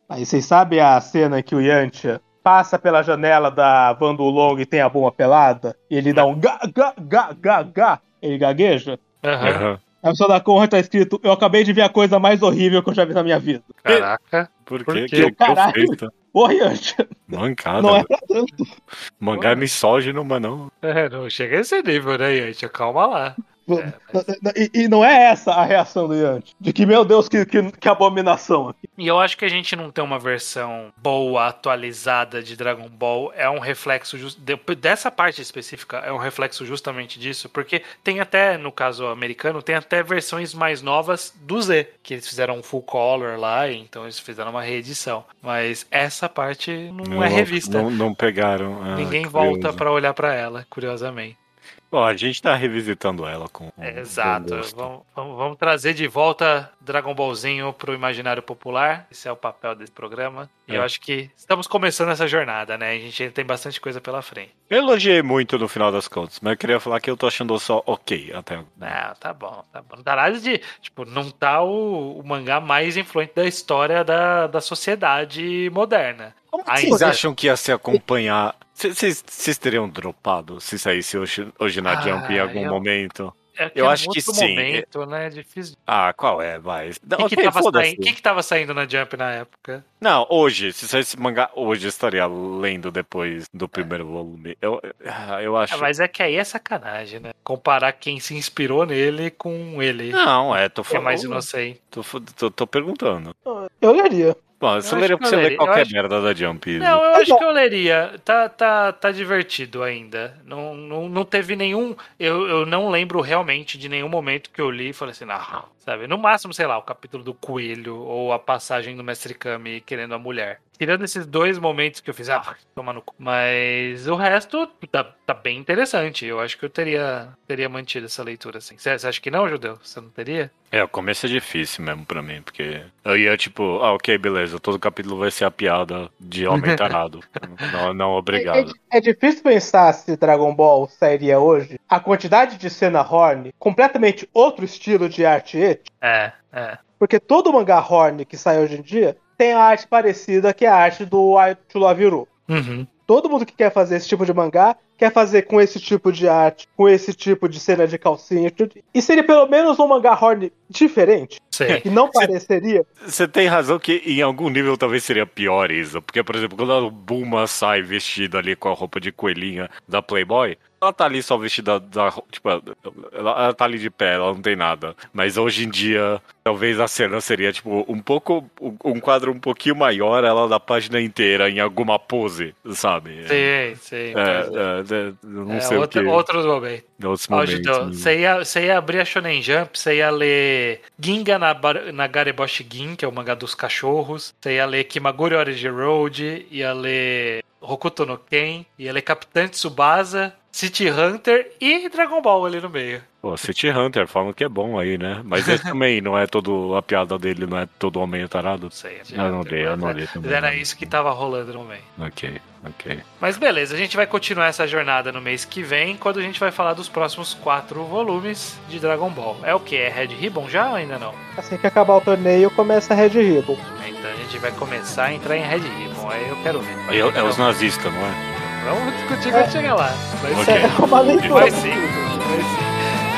Aí vocês sabem a cena que o Yantia passa pela janela da Van do Long e tem a bomba pelada? E ele dá um ga, ga, ga, ga, ga. Ele gagueja? Aham. Aham. A versão da Conrad tá escrito: Eu acabei de ver a coisa mais horrível que eu já vi na minha vida. Caraca. Por Por quê? Que, que eu Caralho. Ô, Yantia, Mancada. não é pra tanto. Mangá é misógino, mas não. É, não chega a esse nível, né, Yantia? Calma lá. E, e não é essa a reação do Yantia. De que, meu Deus, que, que, que abominação aqui. E eu acho que a gente não tem uma versão boa, atualizada de Dragon Ball. É um reflexo just... de- dessa parte específica, é um reflexo justamente disso, porque tem até, no caso americano, tem até versões mais novas do Z, que eles fizeram um full color lá, e então eles fizeram uma reedição. Mas essa parte não, é revista. Não, não pegaram. ah, Ninguém curioso. volta pra olhar pra ela, curiosamente. Bom, a gente tá revisitando ela com. É, Exato. Vamos, vamos- vamos trazer de volta Dragon Ballzinho pro imaginário popular. Esse é o papel desse programa. E É. eu acho que estamos começando essa jornada, né? A gente tem bastante coisa pela frente. Eu elogiei muito no final das contas, mas eu queria falar que eu tô achando só ok até. agora. Não, tá bom, tá bom. Não tá nada de. Tipo, não tá o, o mangá mais influente da história da, da sociedade moderna. Como que Ainda- vocês acham que ia se acompanhar? Vocês- teriam dropado se saísse hoje, hoje na Ah, Jump em algum eu- momento? É Eu é acho que sim. momento, né? É difícil. Ah, qual é? Vai. O que, que, foda-se. saindo, que que tava saindo na Jump na época? Não, hoje, se saísse mangá hoje, eu estaria lendo depois do primeiro volume. Eu, ah, eu acho. Ah, mas é que aí é sacanagem, né? Comparar quem se inspirou nele com ele. Não, é, tô que é falando. mais inocente. Tô, tô, tô perguntando. Eu leria. Bom, você leria que pra você. Eu qualquer acho- merda da Jump. Não, eu Mas acho que eu leria. Tá, tá, tá divertido ainda. Não, não, não teve nenhum. Eu, eu não lembro realmente de nenhum momento que eu li e falei assim, não, sabe? No máximo, sei lá, o capítulo do coelho ou a passagem do Mestre Kami querendo a mulher. Tirando esses dois momentos que eu fiz, ah, toma no cu. Mas o resto tá, tá bem interessante. Eu acho que eu teria, teria mantido essa leitura assim. Você acha que não, Judeu? Você não teria? É, o começo é difícil mesmo pra mim, porque eu ia tipo, ah, ok, beleza, todo capítulo vai ser a piada de homem tarado. não, não, obrigado. É, é difícil pensar se Dragon Ball sairia hoje. A quantidade de cena Horn, completamente outro estilo de arte É, é. porque todo mangá Horn que sai hoje em dia tem a arte parecida que é a arte do I to Love You. Uhum. Todo mundo que quer fazer esse tipo de mangá quer fazer com esse tipo de arte, com esse tipo de cena de calcinha. tudo. E seria pelo menos um mangá Horn diferente, Sei. que não pareceria. Você tem razão que em algum nível talvez seria pior isso. Porque, por exemplo, quando a Bulma sai vestida ali com a roupa de coelhinha da Playboy, ela tá ali só vestida da. Tipo, ela, ela tá ali de pé, ela não tem nada. Mas hoje em dia, talvez a cena seria, tipo, um pouco. um- quadro um pouquinho maior, ela da página inteira em alguma pose, sabe? Sei, sei. É, é, é, não sei outro- o que. outros momentos. Outros momentos. Judeu, você ia, você ia abrir a Shonen Jump, você ia ler Ginga na, na Gareboshi Gin, que é o mangá dos cachorros. Você ia ler Kimaguri Origin Road, ia ler Hokuto no Ken, ia ler Capitã Tsubasa, City Hunter e Dragon Ball ali no meio. Pô, City Hunter falam que é bom aí, né? Mas esse também não é todo. A piada dele não é todo homem tarado. Não sei. City Eu não li, eu não li também. Era isso que tava rolando no meio. Ok, ok. Mas beleza, a gente vai continuar essa jornada no mês que vem, quando a gente vai falar dos próximos quatro volumes de Dragon Ball. É o que? É Red Ribbon já ou ainda não? Assim que acabar o torneio, começa Red Ribbon. Então a gente vai começar a entrar em Red Ribbon, aí eu quero ver. É, é os nazistas, não é? Vamos discutir quando chegar lá. Vai, Ok. ser- É uma leitura. vai sim, vai sim.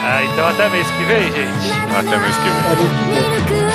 Ah, então até mês que vem, gente. Até mês que vem.